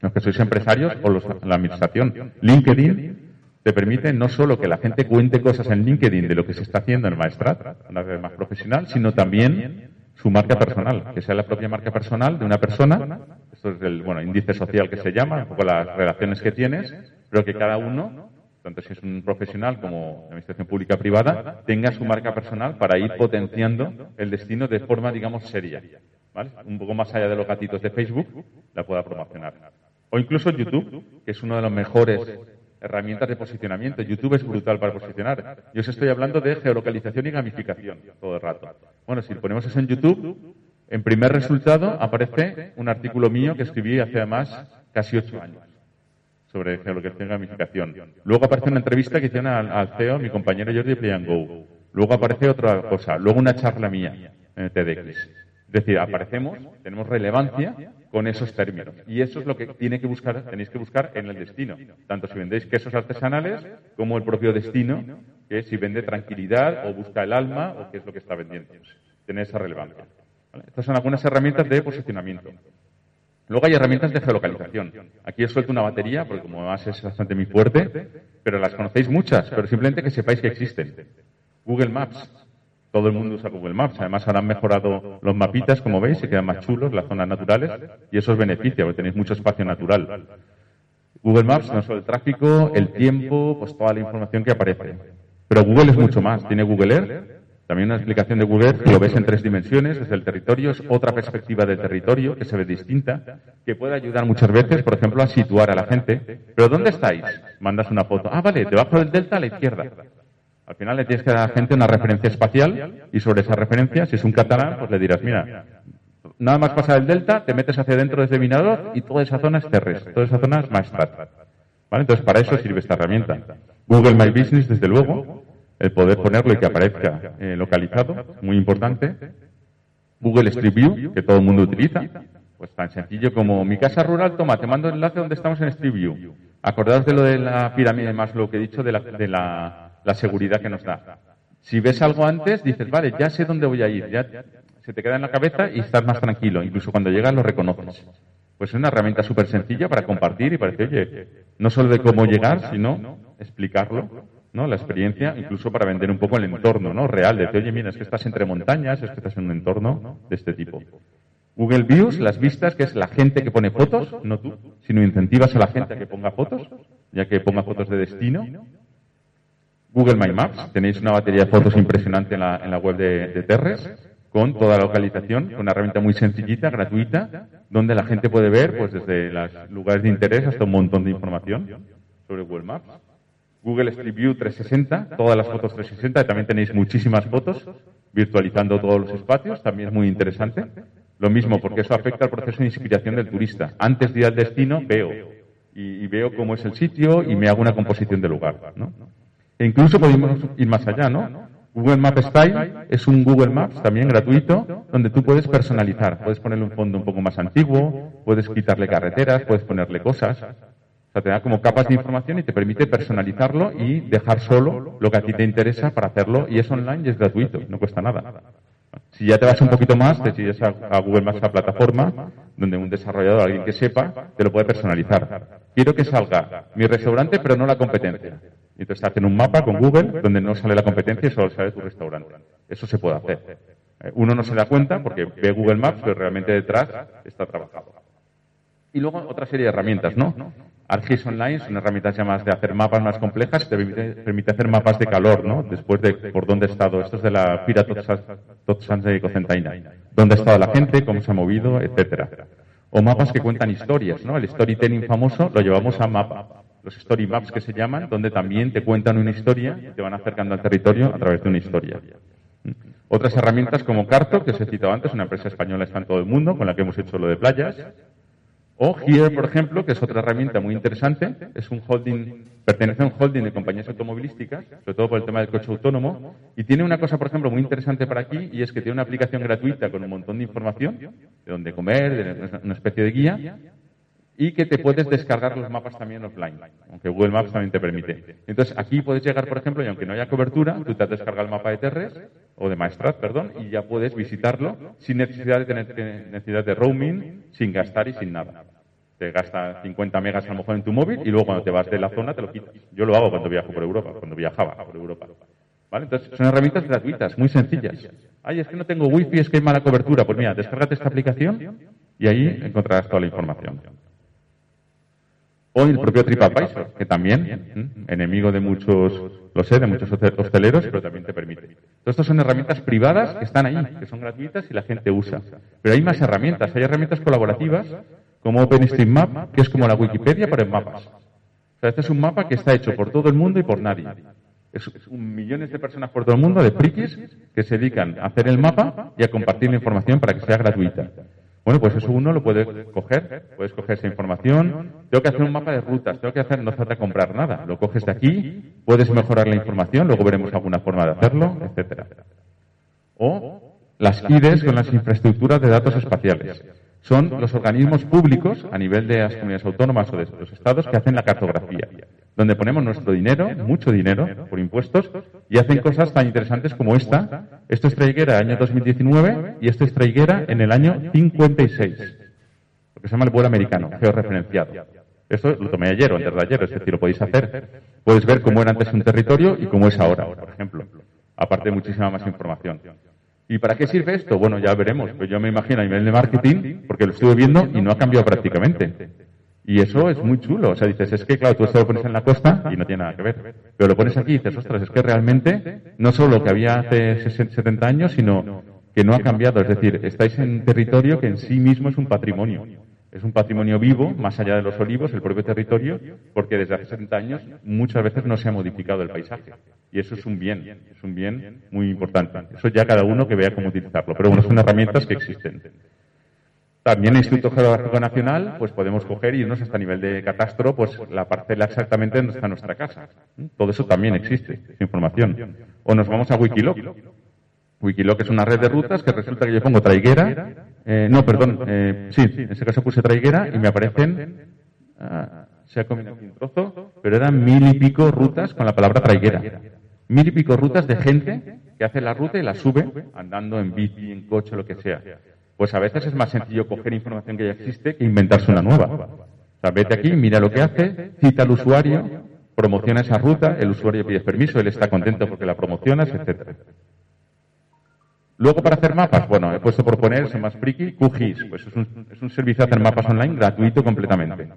los que sois empresarios o los, la administración. LinkedIn te permite no solo que la gente cuente cosas en LinkedIn de lo que se está haciendo en Maestrat, una red más profesional, sino también su marca personal, que sea la propia marca personal de una persona. Esto es el bueno, índice social que se llama, un poco las relaciones que tienes, pero que cada uno tanto si es un profesional como administración pública privada, tenga su marca personal para ir potenciando el destino de forma, digamos, seria. ¿vale? Un poco más allá de los gatitos de Facebook, la pueda promocionar. O incluso YouTube, que es una de las mejores herramientas de posicionamiento. YouTube es brutal para posicionar. Yo os estoy hablando de geolocalización y gamificación todo el rato. Bueno, si ponemos eso en YouTube, en primer resultado aparece un artículo mío que escribí hace además casi ocho años sobre geolocalización y gamificación. Luego aparece una entrevista que hicieron al, CEO, mi compañero Jordi Play Go. Luego aparece otra cosa. Luego una charla mía en TEDx. Es decir, aparecemos, tenemos relevancia con esos términos. Y eso es lo que tiene que buscar, tenéis que buscar en el destino. Tanto si vendéis quesos artesanales como el propio destino, que si vende tranquilidad o busca el alma o qué es lo que está vendiendo. Tener esa relevancia. Estas son algunas herramientas de posicionamiento. Luego hay herramientas de geolocalización. Aquí os suelto una batería, porque como además es bastante muy fuerte, pero las conocéis muchas, pero simplemente que sepáis que existen. Google Maps. Todo el mundo usa Google Maps. Además, ahora han mejorado los mapitas, como veis, se quedan más chulos, las zonas naturales, y eso os beneficia, porque tenéis mucho espacio natural. Google Maps no solo el tráfico, el tiempo, pues toda la información que aparece. Pero Google es mucho más. Tiene Google Earth, también una explicación de Google que lo ves en tres dimensiones, desde el territorio, es otra perspectiva del territorio que se ve distinta, que puede ayudar muchas veces, por ejemplo, a situar a la gente. ¿Pero dónde estáis? Mandas una foto. Ah, vale, debajo del delta a la izquierda. Al final le tienes que dar a la gente una referencia espacial y sobre esa referencia, si es un catalán, pues le dirás, mira, nada más pasar el delta, te metes hacia adentro desde Minador y toda esa zona es Terres, toda esa zona es Maestrat. ¿Vale? Entonces, para eso sirve esta herramienta. Google My Business, desde luego, el poder ponerlo y que aparezca eh, localizado, muy importante. Google Street View, que todo el mundo utiliza, pues tan sencillo como mi casa rural, toma, te mando el enlace donde estamos en Street View. Acordaos de lo de la pirámide más lo que he dicho de, la, de la, la, seguridad que nos da. Si ves algo antes, dices, vale, ya sé dónde voy a ir, ya se te queda en la cabeza y estás más tranquilo. Incluso cuando llegas lo reconoces. Pues es una herramienta súper sencilla para compartir y para decir, oye, no solo de cómo llegar, sino explicarlo ¿no? La experiencia, incluso para vender un poco el entorno, ¿no? Real, de que, oye, mira, es que estás entre montañas, es que estás en un entorno de este tipo. Google Views, las vistas, que es la gente que pone fotos, no tú, sino incentivas a la gente a que ponga fotos, ya que ponga fotos de destino. Google My Maps, tenéis una batería de fotos impresionante en la, en la web de, Terres, con toda la localización, con una herramienta muy sencillita, gratuita, donde la gente puede ver, pues desde los lugares de interés hasta un montón de información sobre Google Maps. Google Street View 360, todas las fotos 360, también tenéis muchísimas fotos, virtualizando todos los espacios, también es muy interesante. Lo mismo, porque eso afecta al proceso de inspiración del turista. Antes de ir al destino, veo, y, veo cómo es el sitio y me hago una composición del lugar. ¿no? E incluso podemos ir más allá, ¿no? Google Map Style es un Google Maps también gratuito donde tú puedes personalizar. Puedes ponerle un fondo un poco más antiguo, puedes quitarle carreteras, puedes ponerle cosas. O sea, te da como capas de información y te permite personalizarlo y dejar solo lo que a ti te interesa para hacerlo y es online y es gratuito, no cuesta nada. Si ya te vas un poquito más, te sigues a, Google Maps, la plataforma, donde un desarrollador, alguien que sepa, te lo puede personalizar. quiero que salga mi restaurante, pero no la competencia. Y entonces hacen un mapa con Google donde no sale la competencia y solo sale tu restaurante. Eso se puede hacer. Eh, uno no se da cuenta porque ve Google Maps, pero realmente detrás está trabajado. Y luego otra serie de herramientas, ¿no? ArcGIS Online son herramientas llamadas de hacer mapas más complejas, te permite, hacer mapas de calor, ¿no? Después de por dónde ha estado. Esto es de la Pira de Cocentaina. Dónde ha estado la gente, cómo se ha movido, etcétera. O mapas que cuentan historias, ¿no? El storytelling famoso lo llevamos a mapa. Los story maps que se llaman, donde también te cuentan una historia y te van acercando al territorio a través de una historia. Otras herramientas como Carto, que os he citado antes, una empresa española está en todo el mundo, con la que hemos hecho lo de playas. O Here, por ejemplo, que es otra herramienta muy interesante, es un holding, pertenece a un holding de compañías automovilísticas, sobre todo por el tema del coche autónomo, y tiene una cosa, por ejemplo, muy interesante para aquí, y es que tiene una aplicación gratuita con un montón de información, de dónde comer, una especie de guía, y que te puedes descargar los mapas también offline, aunque Google Maps también te permite. Entonces, aquí puedes llegar, por ejemplo, y aunque no haya cobertura, tú te has descargado el mapa de Terres, o de Maestrat, perdón, y ya puedes visitarlo sin necesidad de tener necesidad de roaming, sin gastar y sin nada. Te gasta 50 megas a lo mejor en tu móvil y luego cuando te vas de la zona te lo quitas. Yo lo hago cuando viajo por Europa, cuando viajaba por Europa. ¿Vale? Entonces, son herramientas gratuitas, muy sencillas. Ay, es que no tengo wifi, es que hay mala cobertura. Pues mira, descárgate esta aplicación y ahí encontrarás toda la información. O el propio TripAdvisor, que también, enemigo de muchos, lo sé, de muchos hosteleros, pero también te permite. Todas estas son herramientas privadas que están ahí, que son gratuitas y la gente usa. Pero hay más herramientas, hay herramientas colaborativas como OpenStreetMap, que es como la Wikipedia, pero en mapas. O sea, este es un mapa que está hecho por todo el mundo y por nadie. Es millones de personas por todo el mundo, de frikis, que se dedican a hacer el mapa y a compartir la información para que sea gratuita. Bueno, pues eso uno lo puede coger, puedes coger esa información. Tengo que hacer un mapa de rutas, tengo que hacer, no falta comprar nada. Lo coges de aquí, puedes mejorar la información, luego veremos alguna forma de hacerlo, etcétera. O las IDES con las infraestructuras de datos espaciales. Son los organismos públicos a nivel de las comunidades autónomas o de los estados que hacen la cartografía, donde ponemos nuestro dinero, mucho dinero, por impuestos, y hacen cosas tan interesantes como esta. Esto es Traiguera año 2019 y esto es Traiguera en el año 56, lo que se llama el vuelo americano, georreferenciado. Esto lo tomé ayer o antes de ayer, es decir, lo podéis hacer. Puedes ver cómo era antes un territorio y cómo es ahora, por ejemplo. Aparte de muchísima más información. ¿Y para qué sirve esto? Bueno, ya veremos. Pues yo me imagino a nivel de marketing, porque lo estuve viendo y no ha cambiado prácticamente. Y eso es muy chulo. O sea, dices, es que claro, tú esto lo pones en la costa y no tiene nada que ver. Pero lo pones aquí y dices, ostras, es que realmente no solo lo que había hace 70 años, sino que no ha cambiado. Es decir, estáis en un territorio que en sí mismo es un patrimonio. Es un patrimonio vivo, más allá de los olivos, el propio territorio, porque desde hace 70 años muchas veces no se ha modificado el paisaje. Y eso es un bien, es un bien muy importante. Eso ya cada uno que vea cómo utilizarlo. Pero bueno, son herramientas que existen. También el Instituto Geográfico Nacional, pues podemos coger y irnos hasta nivel de catastro, pues la parcela exactamente donde está nuestra casa. Todo eso también existe, información. O nos vamos a Wikiloc. Wikiloc es una red de rutas que resulta que yo pongo traiguera, eh, no, perdón, eh, sí, en ese caso puse traiguera y me aparecen, ah, se ha comido un trozo, pero eran mil y pico rutas con la palabra traiguera. Mil y pico rutas de gente que hace la ruta y la sube andando en bici, en coche, lo que sea. Pues a veces es más sencillo coger información que ya existe que inventarse una nueva. O sea, vete aquí, mira lo que hace, cita al usuario, promociona esa ruta, el usuario pide permiso, él está contento porque la promocionas, etcétera. Luego, para hacer mapas, bueno, he puesto por poner, más friki, QGIS. Pues es un, es un servicio de hacer mapas online gratuito completamente.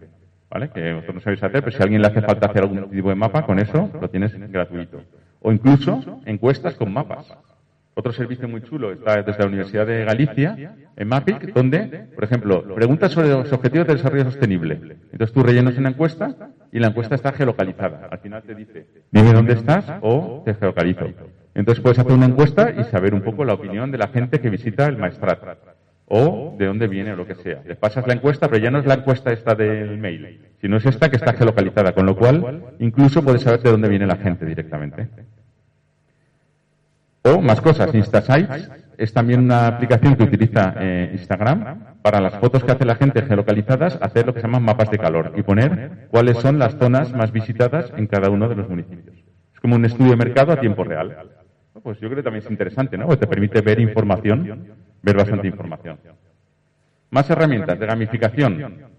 ¿Vale? Que vosotros no sabéis hacer, pero si a alguien le hace falta hacer algún tipo de mapa, con eso lo tienes gratuito. O incluso encuestas con mapas. Otro servicio muy chulo está desde la Universidad de Galicia, en Mapic, donde, por ejemplo, preguntas sobre los objetivos de desarrollo sostenible. Entonces tú rellenas una encuesta y la encuesta está geolocalizada. Al final te dice, dime dónde estás o te geolocalizo. Entonces puedes hacer una encuesta y saber un poco la opinión de la gente que visita el maestrat o de dónde viene o lo que sea. Le pasas la encuesta, pero ya no es la encuesta esta del mail, sino es esta que está geolocalizada, con lo cual incluso puedes saber de dónde viene la gente directamente. O más cosas, InstaSites es también una aplicación que utiliza eh, Instagram para las fotos que hace la gente geolocalizadas, hacer lo que se llaman mapas de calor y poner cuáles son las zonas más visitadas en cada uno de los municipios. Es como un estudio de mercado a tiempo real. Pues yo creo que también es interesante, ¿no? te permite ver información, ver bastante información. Más herramientas de gamificación.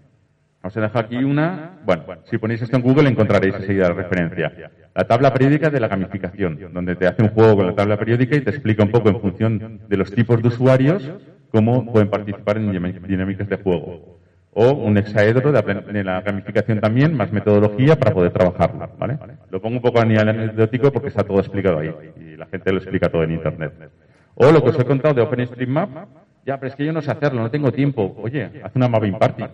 Os he dejado aquí una, bueno, si ponéis esto en Google encontraréis enseguida la referencia. La tabla periódica de la gamificación, donde te hace un juego con la tabla periódica y te explica un poco en función de los tipos de usuarios cómo pueden participar en dinámicas de juego. O un hexaedro de la gamificación también, más metodología para poder trabajarlo, ¿vale? Lo pongo un poco a nivel anecdótico porque está todo explicado ahí y la gente lo explica todo en Internet. O lo que os he contado de OpenStreetMap, ya, pero es que yo no sé hacerlo, no tengo tiempo. Oye, haz una mapping party.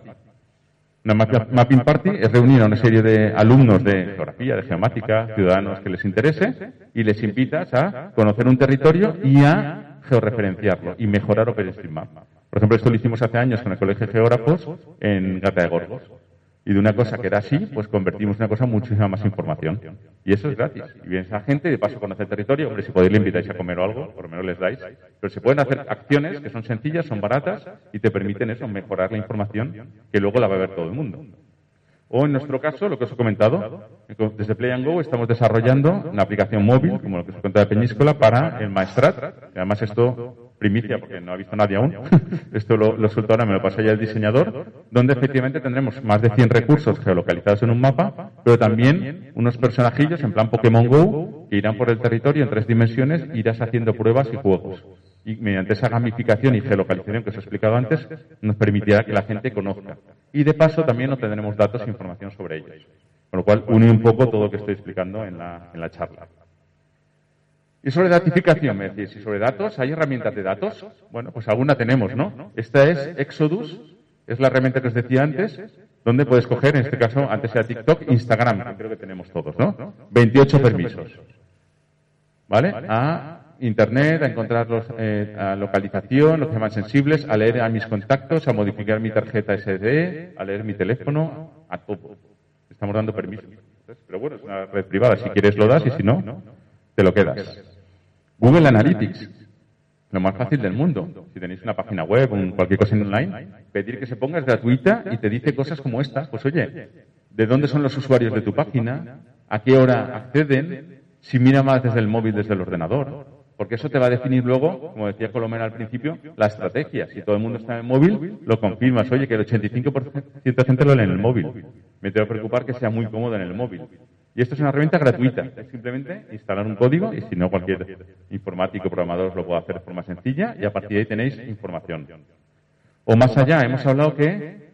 Una mapping party es reunir a una serie de alumnos de geografía, de geomática, ciudadanos que les interese y les invitas a conocer un territorio y a georreferenciarlo y mejorar OpenStreetMap. Por ejemplo, esto lo hicimos hace años con el Colegio Geógrafos en Gata de Gorgos. Y de una cosa que era así, pues convertimos una cosa muchísima más información. Y eso es gratis. Y viene esa gente de paso conoce el territorio. Hombre, si podéis le invitáis a comer o algo, por lo menos les dais. Pero se pueden hacer acciones que son sencillas, son baratas y te permiten eso, mejorar la información que luego la va a ver todo el mundo. O en nuestro caso, lo que os he comentado, desde Play and Go estamos desarrollando una aplicación móvil, como lo que os he contado de Peñíscola, para el Maestrat. además esto, primicia, porque no ha visto nadie aún, esto lo, lo suelto ahora, me lo pasa ya el diseñador, donde efectivamente tendremos más de 100 recursos geolocalizados en un mapa, pero también unos personajillos en plan Pokémon Go que irán por el territorio en tres dimensiones, irás haciendo pruebas y juegos y mediante esa gamificación y geolocalización que os he explicado antes, nos permitirá que la gente conozca. Y de paso también obtendremos datos e información sobre ellos. Con lo cual une un poco todo lo que estoy explicando en la, en la charla. Y sobre datificación, me decís, ¿y sobre datos? ¿Hay herramientas de datos? Bueno, pues alguna tenemos, ¿no? Esta es Exodus, es la herramienta que os decía antes, donde puedes coger, en este caso, antes era TikTok, Instagram, que creo que tenemos todos, ¿no? 28 permisos. ¿Vale? A Internet, a encontrar los, eh, a localización, los temas sensibles, a leer a mis contactos, a modificar mi tarjeta SD, a leer mi teléfono, a todo. Estamos dando permisos. Pero bueno, es una red privada. Si quieres lo das y si no, te lo quedas. Google Analytics, lo más fácil del mundo. Si tenéis una página web o cualquier cosa online, pedir que se ponga es gratuita y te dice cosas como estas. Pues oye, ¿de dónde son los usuarios de tu página? ¿A qué hora acceden? Si mira más desde el móvil, desde el ordenador porque eso te va a definir luego, como decía Colomera al principio, la estrategia. Si todo el mundo está en el móvil, lo confirmas. Oye, que el 85% de gente lo lee en el móvil. Me tengo que preocupar que sea muy cómodo en el móvil. Y esto es una herramienta gratuita. Es simplemente instalar un código y si no, cualquier informático o programador lo puede hacer de forma sencilla y a partir de ahí tenéis información. O más allá, hemos hablado que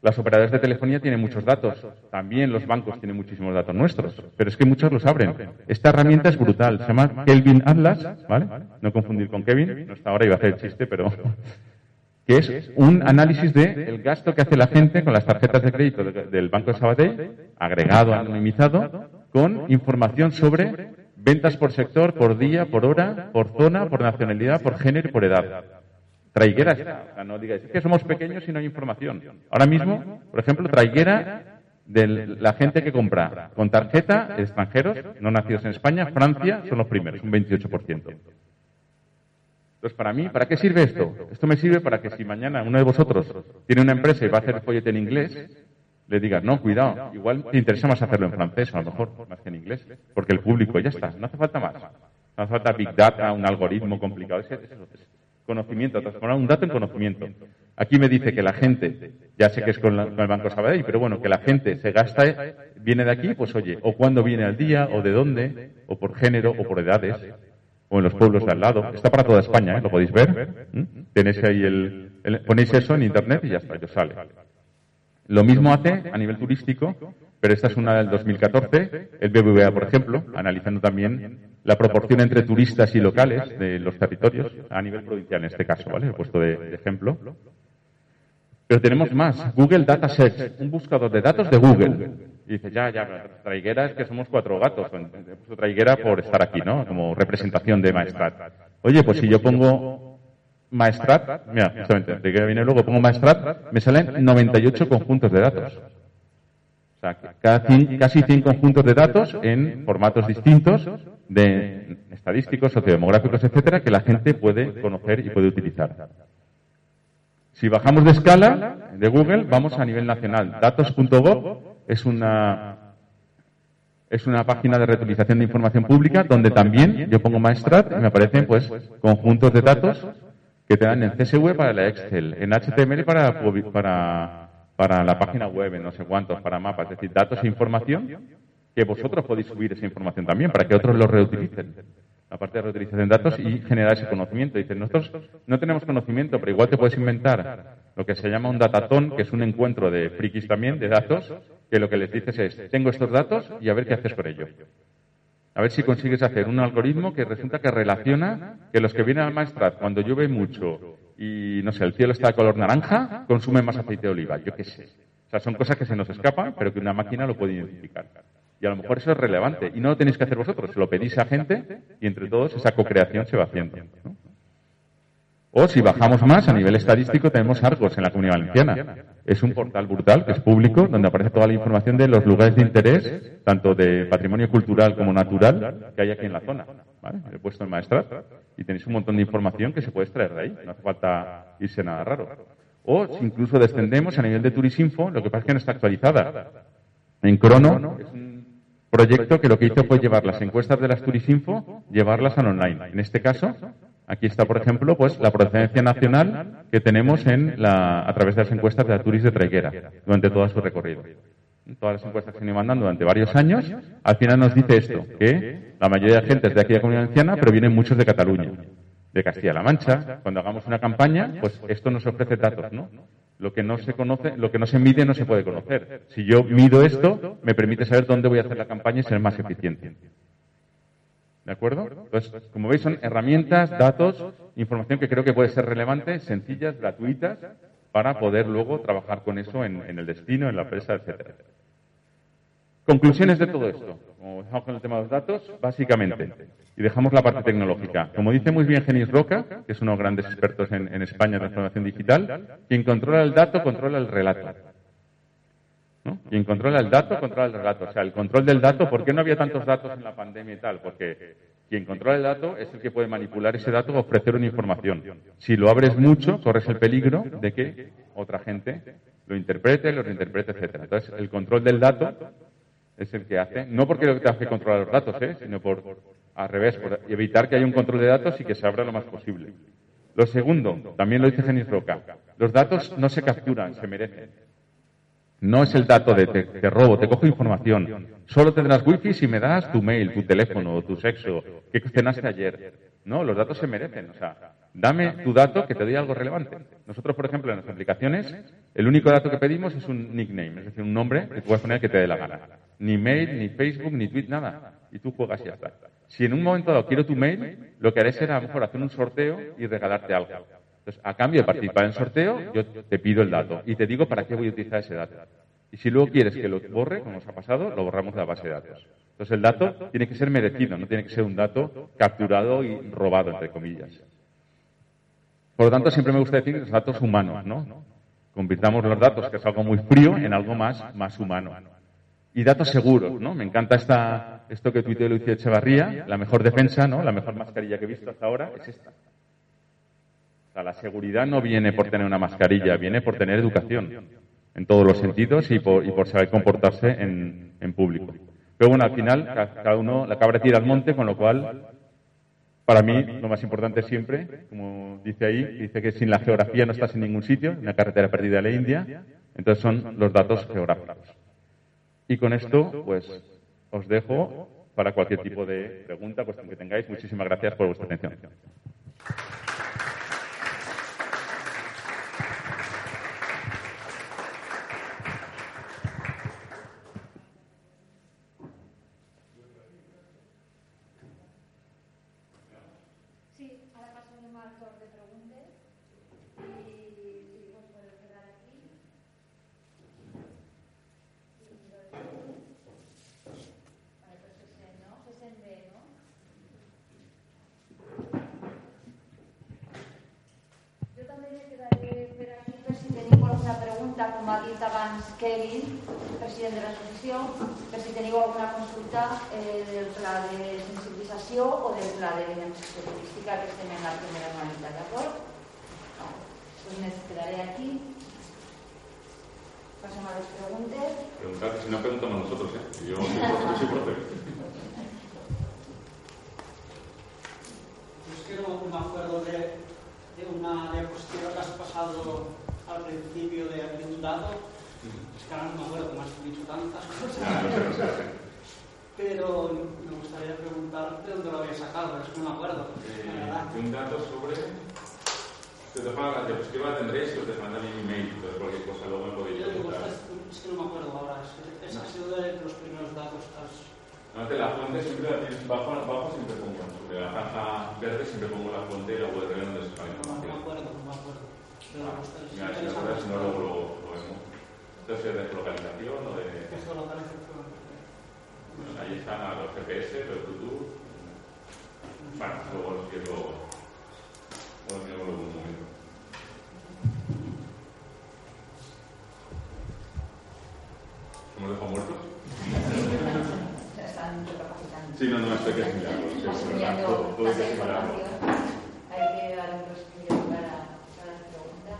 las operadoras de telefonía tienen muchos datos. También los bancos tienen muchísimos datos nuestros. Pero es que muchos los abren. Esta herramienta es brutal. Se llama Kelvin Atlas, ¿vale? No confundir con Kevin. No está ahora, iba a hacer el chiste, pero... que es un análisis del el gasto que hace la gente con las tarjetas de crédito del Banco de Sabadell, agregado, anonimizado, con información sobre ventas por sector, por día, por hora, por zona, por nacionalidad, por género y por edad. Traiguera está. no digáis, es que somos pequeños y no hay información. Ahora mismo, por ejemplo, Traiguera de la gente que compra con tarjeta, extranjeros, no nacidos en España, Francia, son los primeros, un 28%. Entonces, para mí, ¿para qué sirve esto? Esto me sirve para que si mañana uno de vosotros tiene una empresa y va a hacer el follete en inglés, le digas, no, cuidado, igual te interesa más hacerlo en francés, a lo mejor, más que en inglés, porque el público ya está, no hace falta más. No hace falta Big Data, un algoritmo complicado conocimiento, transformar un dato en conocimiento. Aquí me dice que la gente, ya sé que es con, el Banco Sabadell, pero bueno, que la gente se gasta, viene de aquí, pues oye, o cuándo viene al día, o de dónde, o por género, o por edades, o en los pueblos de al lado. Está para toda España, ¿eh? lo podéis ver. Tenéis ahí el, ponéis eso en internet y ya está, ya sale. Lo mismo hace a nivel turístico, pero esta es una del 2014, el BBVA, por ejemplo, analizando también la proporción entre turistas y locales de los territorios, a nivel provincial en este caso, ¿vale? He puesto de, ejemplo. Pero tenemos más. Google Data Search, un buscador de datos de Google. Y dice, ya, ya, traiguera es que somos cuatro gatos. He puesto traiguera por estar aquí, ¿no? Como representación de Maestrat. Oye, pues si yo pongo Maestrat, mira, justamente, traiguera viene luego, pongo Maestrat, me salen 98 conjuntos de datos. O sea, casi 100 conjuntos de datos en formatos distintos de estadísticos, sociodemográficos, etcétera, que la gente puede conocer y puede utilizar. Si bajamos de escala de Google, vamos a nivel nacional. Datos.gov es una es una página de reutilización de información pública donde también yo pongo Maestrat y me aparecen pues conjuntos de datos que te dan en CSV para la Excel, en HTML para, para para la página web, no sé cuántos, para mapas, es decir, datos e información que vosotros podéis subir esa información también para que otros lo reutilicen. La parte de reutilización de datos y generar ese conocimiento. Dicen, nosotros no tenemos conocimiento, pero igual te puedes inventar lo que se llama un datatón, que es un encuentro de frikis también, de datos, que lo que les dices es, tengo estos datos y a ver qué haces con ellos. A ver si consigues hacer un algoritmo que resulta que relaciona que los que vienen al maestrat cuando llueve mucho y, no sé, el cielo está de color naranja, consumen más aceite de oliva. Yo qué sé. O sea, son cosas que se nos escapan, pero que una máquina lo puede identificar. Y a lo mejor eso es relevante. Y no lo tenéis que hacer vosotros, lo pedís a gente y entre todos esa co-creación se va haciendo. O si bajamos más, a nivel estadístico tenemos Argos en la Comunidad Valenciana. Es un portal brutal que es público, donde aparece toda la información de los lugares de interés, tanto de patrimonio cultural como natural, que hay aquí en la zona. He puesto en maestras y tenéis un montón de información que se puede extraer de ahí. No hace falta irse nada raro. O si incluso descendemos a nivel de Turisinfo, lo que pasa es que no está actualizada. En Crono es un proyecto que lo que hizo fue llevar las encuestas de las Turisinfo, llevarlas al online. En este caso, Aquí está, por ejemplo, pues la procedencia nacional que tenemos en la, a través de las encuestas de Turis de Traiguera durante todo su recorrido. Todas las encuestas que se mandan durante varios años, al final nos dice esto, que la mayoría de gente es de aquí de Comunidad Valenciana, pero vienen muchos de Cataluña, de Castilla-La Mancha. Cuando hagamos una campaña, pues esto nos ofrece datos, ¿no? Lo que no se conoce, lo que no se mide no se puede conocer. Si yo mido esto, me permite saber dónde voy a hacer la campaña y ser más eficiente. ¿De acuerdo? Entonces, como veis, son herramientas, datos, información que creo que puede ser relevante, sencillas, gratuitas, para poder luego trabajar con eso en, el destino, en la empresa, etcétera. Conclusiones de todo esto. Como dejamos con el tema de los datos, básicamente, y dejamos la parte tecnológica. Como dice muy bien Genis Roca, que es uno de los grandes expertos en, en España en transformación digital, quien controla el dato controla el relato. Quien controla el dato, controla el relato. O sea, el control del dato, ¿por qué no había tantos datos en la pandemia y tal? Porque quien controla el dato es el que puede manipular ese dato o ofrecer una información. Si lo abres mucho, corres el peligro de que otra gente lo interprete, lo reinterprete, etcétera. Entonces, el control del dato es el que hace, no porque te hace controlar los datos, ¿eh? sino por, al revés, por evitar que haya un control de datos y que se abra lo más posible. Lo segundo, también lo dice Genis Roca, los datos no se capturan, se merecen. No es el dato de te, robo, te cojo información. Solo tendrás wifi si me das tu mail, tu teléfono, tu sexo, qué cenaste ayer. No, los datos se merecen. O sea, dame tu dato que te doy algo relevante. Nosotros, por ejemplo, en las aplicaciones, el único dato que pedimos es un nickname, es decir, un nombre que puedes poner que te dé la gana. Ni mail, ni Facebook, ni tweet, nada. Y tú juegas y ya está. Si en un momento dado quiero tu mail, lo que haré será a lo mejor hacer un sorteo y regalarte algo. Entonces, a cambio de participar en el sorteo, yo te pido el dato y te digo para qué voy a utilizar ese dato. Y si luego quieres que lo borre, como nos ha pasado, lo borramos de la base de datos. Entonces, el dato tiene que ser merecido, no tiene que ser un dato capturado y robado, entre comillas. Por lo tanto, siempre me gusta decir los datos humanos, ¿no? Convirtamos los datos, que es algo muy frío, en algo más, más humano. Y datos seguros, ¿no? Me encanta esta, esto que tuiteó Lucio Echevarría, la mejor defensa, ¿no? La mejor mascarilla que he visto hasta ahora es esta la seguridad no viene por tener una mascarilla, viene por tener educación en todos los sentidos y por, saber comportarse en, público. Pero bueno, al final cada uno, la cabra tira al monte, con lo cual, para mí, lo más importante siempre, como dice ahí, dice que sin la geografía no estás en ningún sitio, en la carretera perdida de la India, entonces son los datos geográficos. Y con esto, pues, os dejo para cualquier tipo de pregunta, cuestión que tengáis. Muchísimas gracias por vuestra atención. President de l'associació, per si teniu alguna consulta eh, del pla de sensibilització o del pla de beneficio turística que estem en la primera anualitat, d'acord? No. Pues me quedaré aquí. Pasem a les preguntes. Preguntar, si no preguntamos a nosotros, ¿eh? Yo, soy profe. Yo es que no me acuerdo de, de una diapositiva que has pasado al principio de un dato que ahora no me acuerdo, como has dicho tantas cosas. Pero me gustaría preguntar de dónde lo había sacado, es que no me acuerdo. Eh, un dato sobre. Todas formas, la diapositiva la tendréis y os les mandan un email, entonces cualquier cosa luego me podéis preguntar. es, es que no me acuerdo ahora, es que ha sido de los primeros datos que has... La fuente siempre la tienes bajo, bajo siempre pongo, sobre la franja verde siempre pongo la fuente y la URL donde se está la No, me acuerdo, no me acuerdo. Pero Ah, me gusta- es Mira, si no luego lo, lo vemos. Entonces, ¿es de localización o de...? Bueno, ahí están a los GPS, los Bluetooth. Bueno, luego los quiero... Luego miramos luego un momento. ¿Hemos dejado muertos? Están recapacitando. Sí, no, no, esto hay que asimilarlo. sí, Estás es verdad, enviando todo- todo hay que asimilarlo. Hay que dar un respiro para, para la pregunta.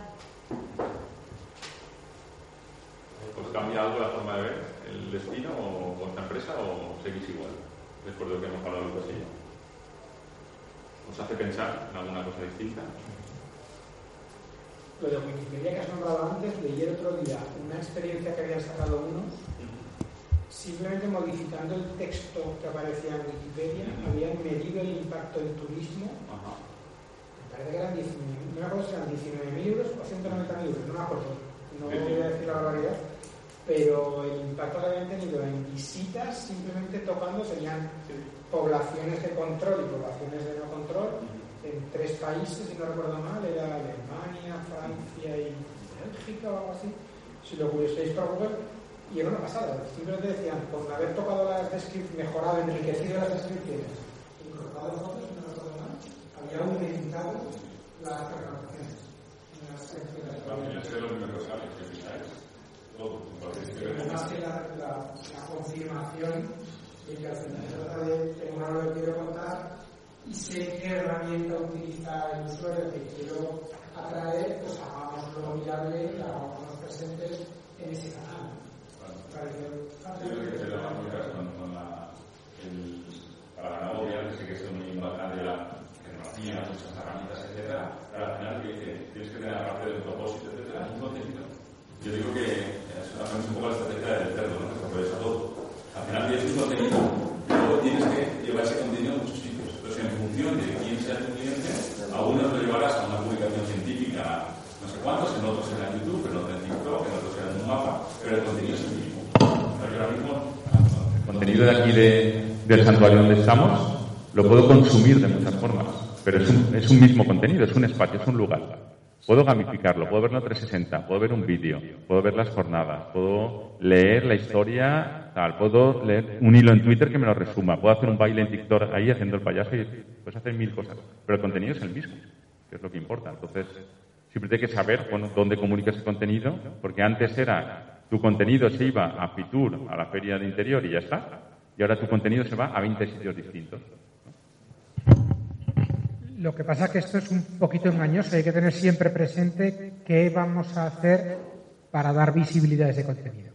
¿Os cambia algo la forma de ver el destino o vuestra empresa o seguís igual? Después de lo que hemos hablado del pasillo. ¿Os hace pensar en alguna cosa distinta? Lo de Wikipedia que has nombrado antes, leí el otro día una experiencia que habían sacado unos, simplemente modificando el texto que aparecía en Wikipedia, habían medido el impacto en turismo, Ajá. me parece que eran 19, no me acuerdo si eran 19.000 euros o 190.000 euros, no me acuerdo, no voy a decir la barbaridad, pero el impacto que habían tenido en visitas, simplemente tocando, serían poblaciones de control y poblaciones de no control, en tres países, si no recuerdo mal, era Alemania, Francia y Bélgica o algo así. Si lo busquéis por Google, y era una pasada. Simplemente decían, por haber tocado las descripciones, mejorado, enriquecido las descripciones, incorporado fotos, si no recuerdo mal, había aumentado las reclamaciones. en las. Todo. Además que la, la, la confirmación de que al final trata de tengo algo que quiero contar y sé qué herramienta utiliza el usuario que quiero atraer, pues hagámoslo viable y hagámoslo presentes en ese canal. Yo creo que se lo con, con la, el, para la novia, que sí que es muy importante la tecnología, muchas herramientas, etcétera, pero al final que, que tienes que tener aparte del propósito, etcétera, un contenido. Yo digo que es, un poco la estrategia del cerdo, ¿no? que aprovecha todo. Al final tienes un contenido, luego tienes que llevar ese contenido a muchos sitios. Entonces, en función de quién sea tu cliente, a unos lo llevarás a una publicación científica, no sé cuántos, en otros será en YouTube, en otros en TikTok, en otros será en un mapa, pero el contenido es el mismo, el contenido de aquí de, del santuario donde estamos, lo puedo consumir de muchas formas, pero es un, es un mismo contenido, es un espacio, es un lugar. Puedo gamificarlo, puedo verlo 360, puedo ver un vídeo, puedo ver las jornadas, puedo leer la historia, tal, puedo leer un hilo en Twitter que me lo resuma, puedo hacer un baile en TikTok ahí haciendo el payaso y puedes hacer mil cosas, pero el contenido es el mismo, que es lo que importa. Entonces, siempre hay que saber bueno, dónde comunicas el contenido, porque antes era tu contenido se iba a Fitur, a la feria de interior y ya está, y ahora tu contenido se va a 20 sitios distintos. Lo que pasa es que esto es un poquito engañoso. Hay que tener siempre presente qué vamos a hacer para dar visibilidad a ese contenido.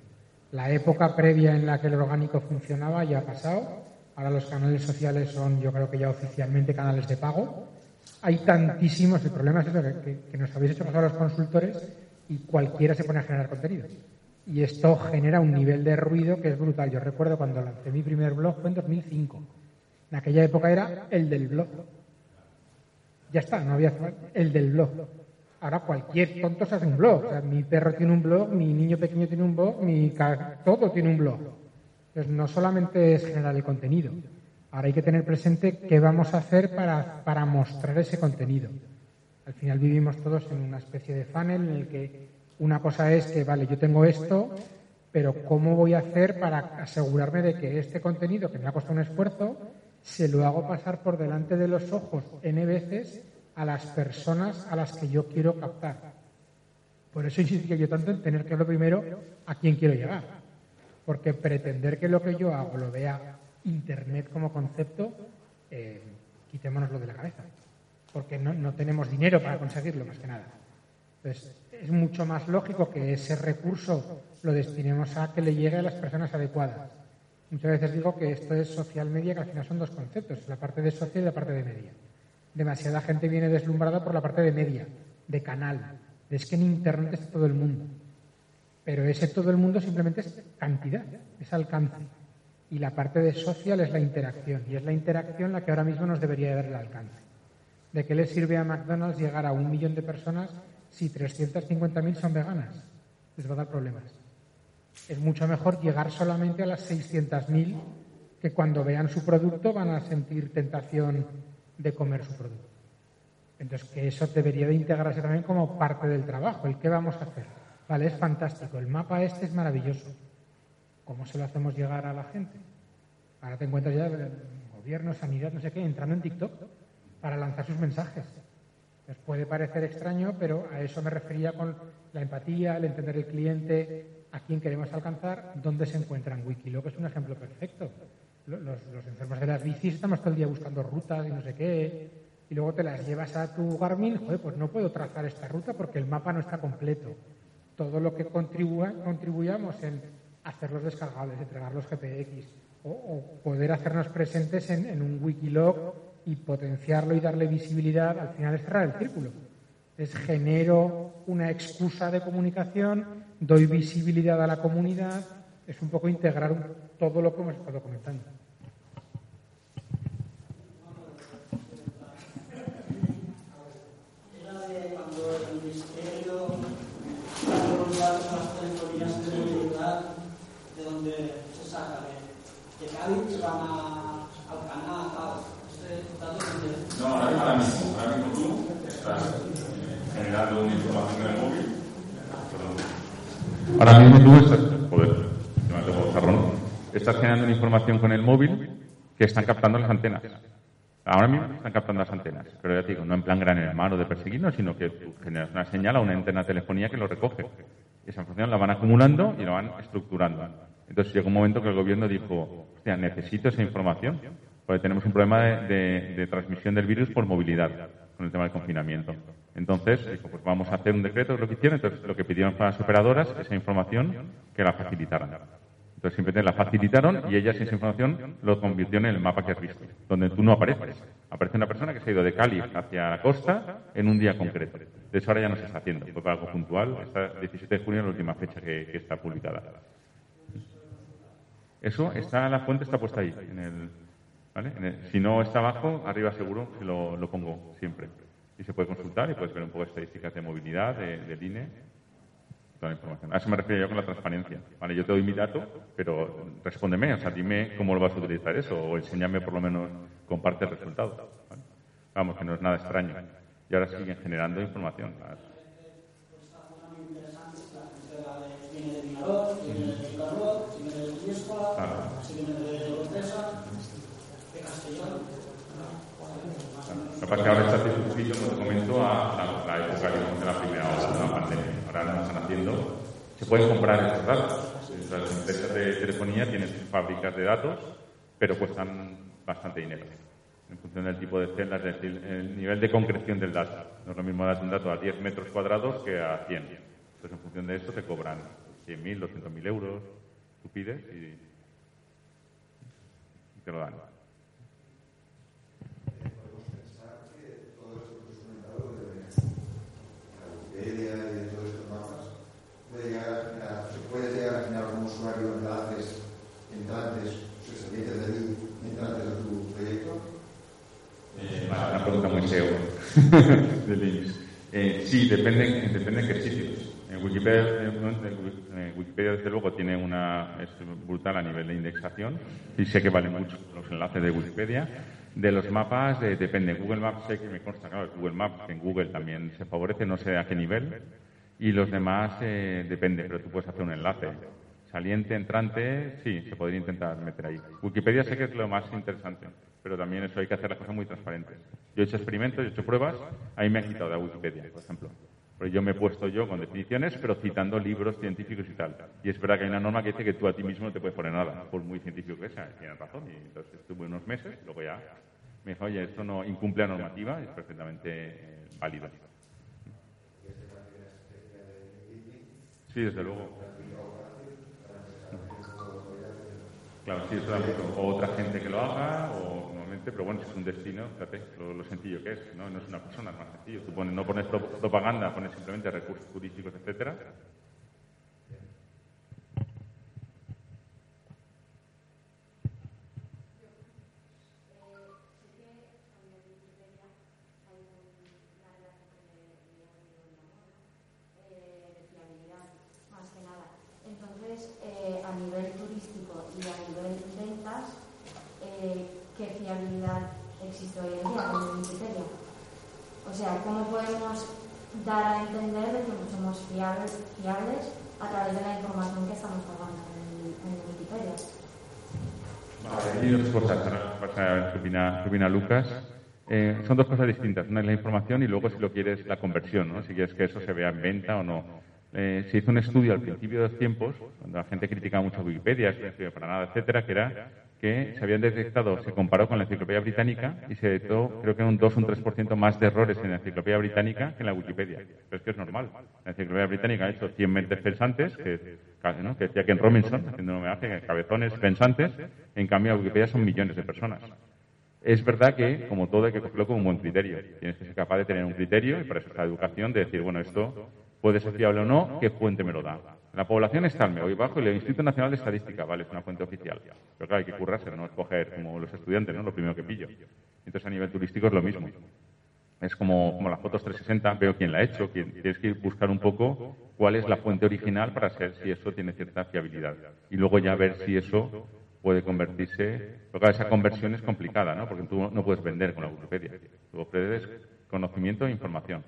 La época previa en la que el orgánico funcionaba ya ha pasado. Ahora los canales sociales son, yo creo que ya oficialmente, canales de pago. Hay tantísimos, el problema es que- que nos habéis hecho pasar a los consultores y cualquiera se pone a generar contenido. Y esto genera un nivel de ruido que es brutal. Yo recuerdo cuando lancé mi primer blog fue en 2005. En aquella época era el del blog. Ya está, no había el del blog. Ahora cualquier tonto se hace un blog. O sea, mi perro tiene un blog, mi niño pequeño tiene un blog, mi todo tiene un blog. Entonces no solamente es generar el contenido. Ahora hay que tener presente qué vamos a hacer para, para mostrar ese contenido. Al final vivimos todos en una especie de funnel en el que una cosa es que, vale, yo tengo esto, pero ¿cómo voy a hacer para asegurarme de que este contenido, que me ha costado un esfuerzo, se lo hago pasar por delante de los ojos N veces a las personas a las que yo quiero captar? Por eso insistía yo tanto en tener que lo primero a quién quiero llegar. Porque pretender que lo que yo hago lo vea Internet como concepto, eh, quitémonoslo de la cabeza. Porque no, no tenemos dinero para conseguirlo, más que nada. Entonces, es mucho más lógico que ese recurso lo destinemos a que le llegue a las personas adecuadas. Muchas veces digo que esto es social media, que al final son dos conceptos, la parte de social y la parte de media. Demasiada gente viene deslumbrada por la parte de media, de canal. Es que en Internet está todo el mundo. Pero ese todo el mundo simplemente es cantidad, es alcance. Y la parte de social es la interacción. Y es la interacción la que ahora mismo nos debería dar el alcance. ¿De qué le sirve a McDonald's llegar a un millón de personas si 350.000 son veganas? Les va a dar problemas. Es mucho mejor llegar solamente a las 600.000 que cuando vean su producto van a sentir tentación de comer su producto. Entonces, que eso debería de integrarse también como parte del trabajo. ¿El qué vamos a hacer? Vale, es fantástico. El mapa este es maravilloso. ¿Cómo se lo hacemos llegar a la gente? Ahora te encuentras ya el gobierno, sanidad, no sé qué, entrando en TikTok para lanzar sus mensajes. Puede parecer extraño, pero a eso me refería con la empatía, el entender el cliente, a quién queremos alcanzar, dónde se encuentran. Wikiloc es un ejemplo perfecto. Los, los enfermos de las bicis estamos todo el día buscando rutas y no sé qué, y luego te las llevas a tu Garmin, joder, pues no puedo trazar esta ruta porque el mapa no está completo. Todo lo que contribuyamos en hacerlos descargables, entregar los GPX o, poder hacernos presentes en, en un Wikilog y potenciarlo y darle visibilidad, al final es cerrar el círculo. Es genero una excusa de comunicación, doy visibilidad a la comunidad, es un poco integrar todo lo que hemos estado comentando. No, ahora mismo, ahora mismo tú estás generando una información en el móvil. Ahora mismo tú estás, joder, estás generando información con el móvil que están captando las antenas. Ahora mismo están captando las antenas, pero ya te digo, no en plan gran hermano de perseguirnos, sino que generas una señal a una antena telefonía que lo recoge. Esa información la van acumulando y la van estructurando. Entonces llegó un momento que el gobierno dijo, hostia, necesito esa información, porque tenemos un problema de, transmisión del virus por movilidad con el tema del confinamiento. Entonces, dijo, pues vamos a hacer un decreto, lo que hicieron, entonces lo que pidieron para las operadoras, esa información, que la facilitaran. Entonces simplemente la facilitaron y ellas esa información lo convirtieron en el mapa que has visto, donde tú no apareces. Aparece una persona que se ha ido de Cali hacia la costa en un día concreto. De eso ahora ya no se está haciendo, fue para algo puntual. Está 17 de junio es la última fecha que, está publicada. Eso está, la fuente está puesta ahí. En el, si no está abajo, arriba seguro que lo, lo, pongo siempre. Y se puede consultar y puedes ver un poco estadísticas de movilidad, de, del INE toda la información. A eso me refiero yo con la transparencia. Vale, yo te doy mi dato, pero respóndeme, o sea, dime cómo lo vas a utilizar eso, o enséñame por lo menos, comparte el resultado. Vamos, que no es nada extraño. Y ahora siguen generando información. Lo que es que ahora está circunscrito, como comento, a la, la época de la primera ola de la pandemia. Ahora lo están haciendo. Se pueden comprar esos datos. Las empresas de telefonía tienen fábricas de datos, pero cuestan bastante dinero en función del tipo de celdas, es decir, el nivel de concreción del dato. No es lo mismo dar un dato a 10 metros cuadrados que a 100. Entonces, en función de esto, te cobran 100.000, 200.000 euros. Tú pides y te lo dan. Wikipedia y de todos estos mapas, puede llegar a, se puede llegar a generar un usuario enlaces entrantes, o sea, servicios de allí, entrantes de tu proyecto? Eh, vale, una pregunta muy SEO de. Eh, sí, depende, depende en qué sitios. En Wikipedia, desde luego, tiene una, es brutal a nivel de indexación y sé que valen mucho los enlaces de Wikipedia. De los mapas de, depende. Google Maps sé que me consta, claro, Google Maps, que en Google también se favorece, no sé a qué nivel. Y los demás eh, depende, pero tú puedes hacer un enlace. Saliente, entrante, sí, se podría intentar meter ahí. Wikipedia sé que es lo más interesante, pero también eso hay que hacer las cosas muy transparentes. Yo he hecho experimentos, he hecho pruebas, ahí me han quitado de Wikipedia, por ejemplo. Pero yo me he puesto yo con definiciones, pero citando libros científicos y tal. Y es verdad que hay una norma que dice que tú a ti mismo no te puedes poner nada, por muy científico que sea. Tienes razón. Y entonces estuve unos meses, luego ya me dijo, oye, esto no incumple la normativa, es perfectamente eh, válido. Sí, desde luego. Claro, sí, eso o otra gente que lo haga, o normalmente, pero bueno, es un destino, fíjate, lo, sencillo que es, ¿no? No es una persona, es más sencillo. Tú pones, no pones propaganda, pones simplemente recursos turísticos, etcétera. Wikipedia. O sea, ¿cómo podemos dar a entender de que somos fiables, fiables a través de la información que estamos pagando en, Wikipedia? Vale, hay dos cosas. Ahora qué Lucas. Eh, son dos cosas distintas. Una es la información y luego, si lo quieres, la conversión, ¿no? Si quieres que eso se vea en venta o no. Eh, se hizo un estudio al principio de los tiempos, cuando la gente criticaba mucho Wikipedia, que no sirve para nada, etcétera, que era que se habían detectado, se comparó con la enciclopedia británica y se detectó, creo que un 2 o un 3% más de errores en la enciclopedia británica que en la Wikipedia. Pero es que es normal. La enciclopedia británica ha hecho 100 mentes pensantes, que, ¿no? que decía Ken Robinson, haciendo un homenaje, cabezones pensantes, en cambio la Wikipedia son millones de personas. Es verdad que, como todo, hay que cogerlo con un buen criterio. Tienes que ser capaz de tener un criterio y para eso está la educación, de decir, bueno, esto puede ser fiable o no, qué fuente me lo da. La población está al medio bajo y el Instituto Nacional de Estadística, vale, es una fuente oficial. Pero claro, hay que currarse, no escoger como los estudiantes, ¿no? Lo primero que pillo. Entonces, a nivel turístico es lo mismo. Es como, como las fotos 360, veo quién la ha hecho, quién, tienes que buscar un poco cuál es la fuente original para saber si eso tiene cierta fiabilidad. Y luego ya ver si eso puede convertirse. Pero claro, esa conversión es complicada, ¿no? Porque tú no puedes vender con la Wikipedia. Tú ofreces conocimiento e información.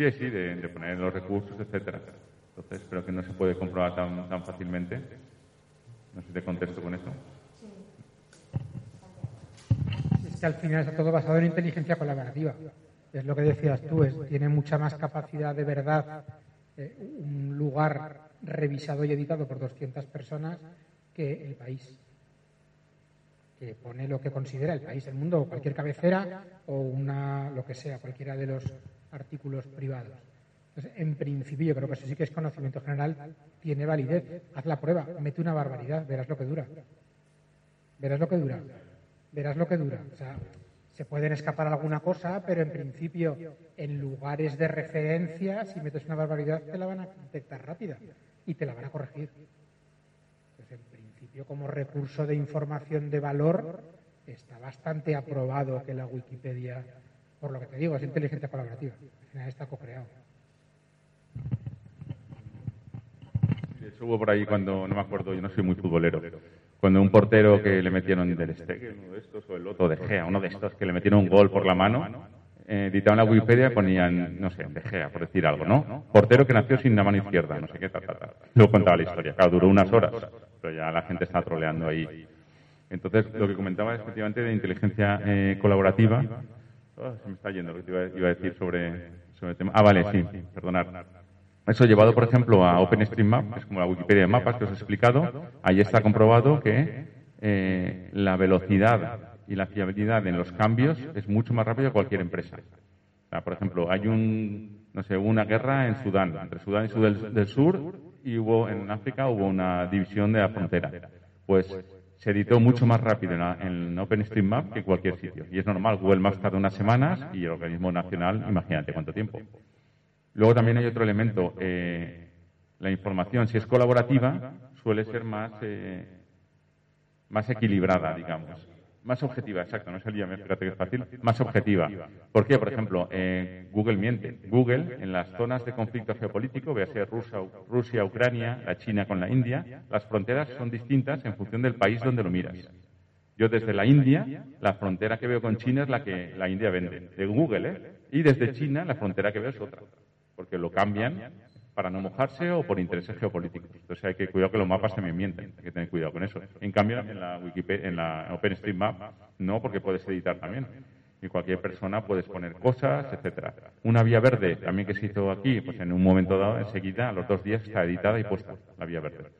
Sí, sí, de, de, poner los recursos, etcétera. Entonces, pero que no se puede comprobar tan, tan fácilmente. No sé si te contesto con eso. Es que al final está todo basado en inteligencia colaborativa. Es lo que decías tú, es, tiene mucha más capacidad de verdad eh, un lugar revisado y editado por 200 personas que el país que pone lo que considera el país, el mundo, cualquier cabecera o una, lo que sea, cualquiera de los artículos privados. Entonces, en principio, yo creo que eso sí que es conocimiento general, tiene validez. Haz la prueba, mete una barbaridad, verás lo que dura. Verás lo que dura. Verás lo que dura. O sea, se pueden escapar alguna cosa, pero en principio, en lugares de referencia, si metes una barbaridad, te la van a detectar rápida y te la van a corregir. Entonces, en principio, como recurso de información de valor, está bastante aprobado que la Wikipedia por lo que te digo, es inteligencia colaborativa. Está co-creado. Eso hubo por ahí cuando, no me acuerdo, yo no soy muy futbolero, cuando un portero que le metieron del Steg, uno de estos, o el otro de Gea, uno de estos que le metieron un gol por la mano, eh, editaban la Wikipedia ponían, no sé, de Gea, por decir algo, ¿no? Portero que nació sin la mano izquierda, no sé qué, tal, tal, tal. Luego contaba la historia. Claro, duró unas horas, pero ya la gente está troleando ahí. Entonces, lo que comentaba es efectivamente de inteligencia eh, colaborativa, Oh, se me está yendo lo que iba, iba a decir sobre, sobre el tema. Ah, vale, sí, perdonad. Eso llevado, por ejemplo, a OpenStreetMap, que es como la Wikipedia de mapas que os he explicado, ahí está comprobado que eh, la velocidad y la fiabilidad en los cambios es mucho más rápido que cualquier empresa. O sea, por ejemplo, hay un, no sé, una guerra en Sudán, entre Sudán y Sudán del Sur, y hubo en África hubo una división de la frontera. Pues se editó mucho más rápido en, OpenStreetMap que en cualquier sitio. Y es normal, Google Maps tarda unas semanas y el organismo nacional, imagínate cuánto tiempo. Luego también hay otro elemento. Eh, la información, si es colaborativa, suele ser más, eh, más equilibrada, digamos. Más objetiva, exacto, no es el día, fíjate que es fácil. Más objetiva. ¿Por qué? Por ejemplo, eh, Google miente. Google, en las zonas de conflicto geopolítico, véase Rusia, Rusia, Ucrania, la China con la India, las fronteras son distintas en función del país donde lo miras. Yo desde la India, la frontera que veo con China es la que la India vende, de Google, ¿eh? Y desde China, la frontera que veo es otra, porque lo cambian para no mojarse o por intereses geopolíticos. Entonces hay que cuidar que los mapas también mienten, hay que tener cuidado con eso. En cambio, en la Wikipedia, en la OpenStreetMap, no, porque puedes editar también. Y cualquier persona puedes poner cosas, etcétera. Una vía verde, también que se hizo aquí, pues en un momento dado, enseguida, a los dos días está editada y puesta la vía verde.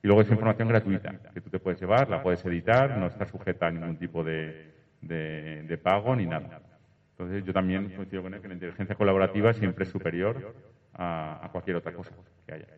Y luego es información gratuita, que tú te puedes llevar, la puedes editar, no está sujeta a ningún tipo de, de pago ni nada. Entonces yo también coincido con él que la inteligencia colaborativa siempre es superior a, a cualquier otra cosa que haya.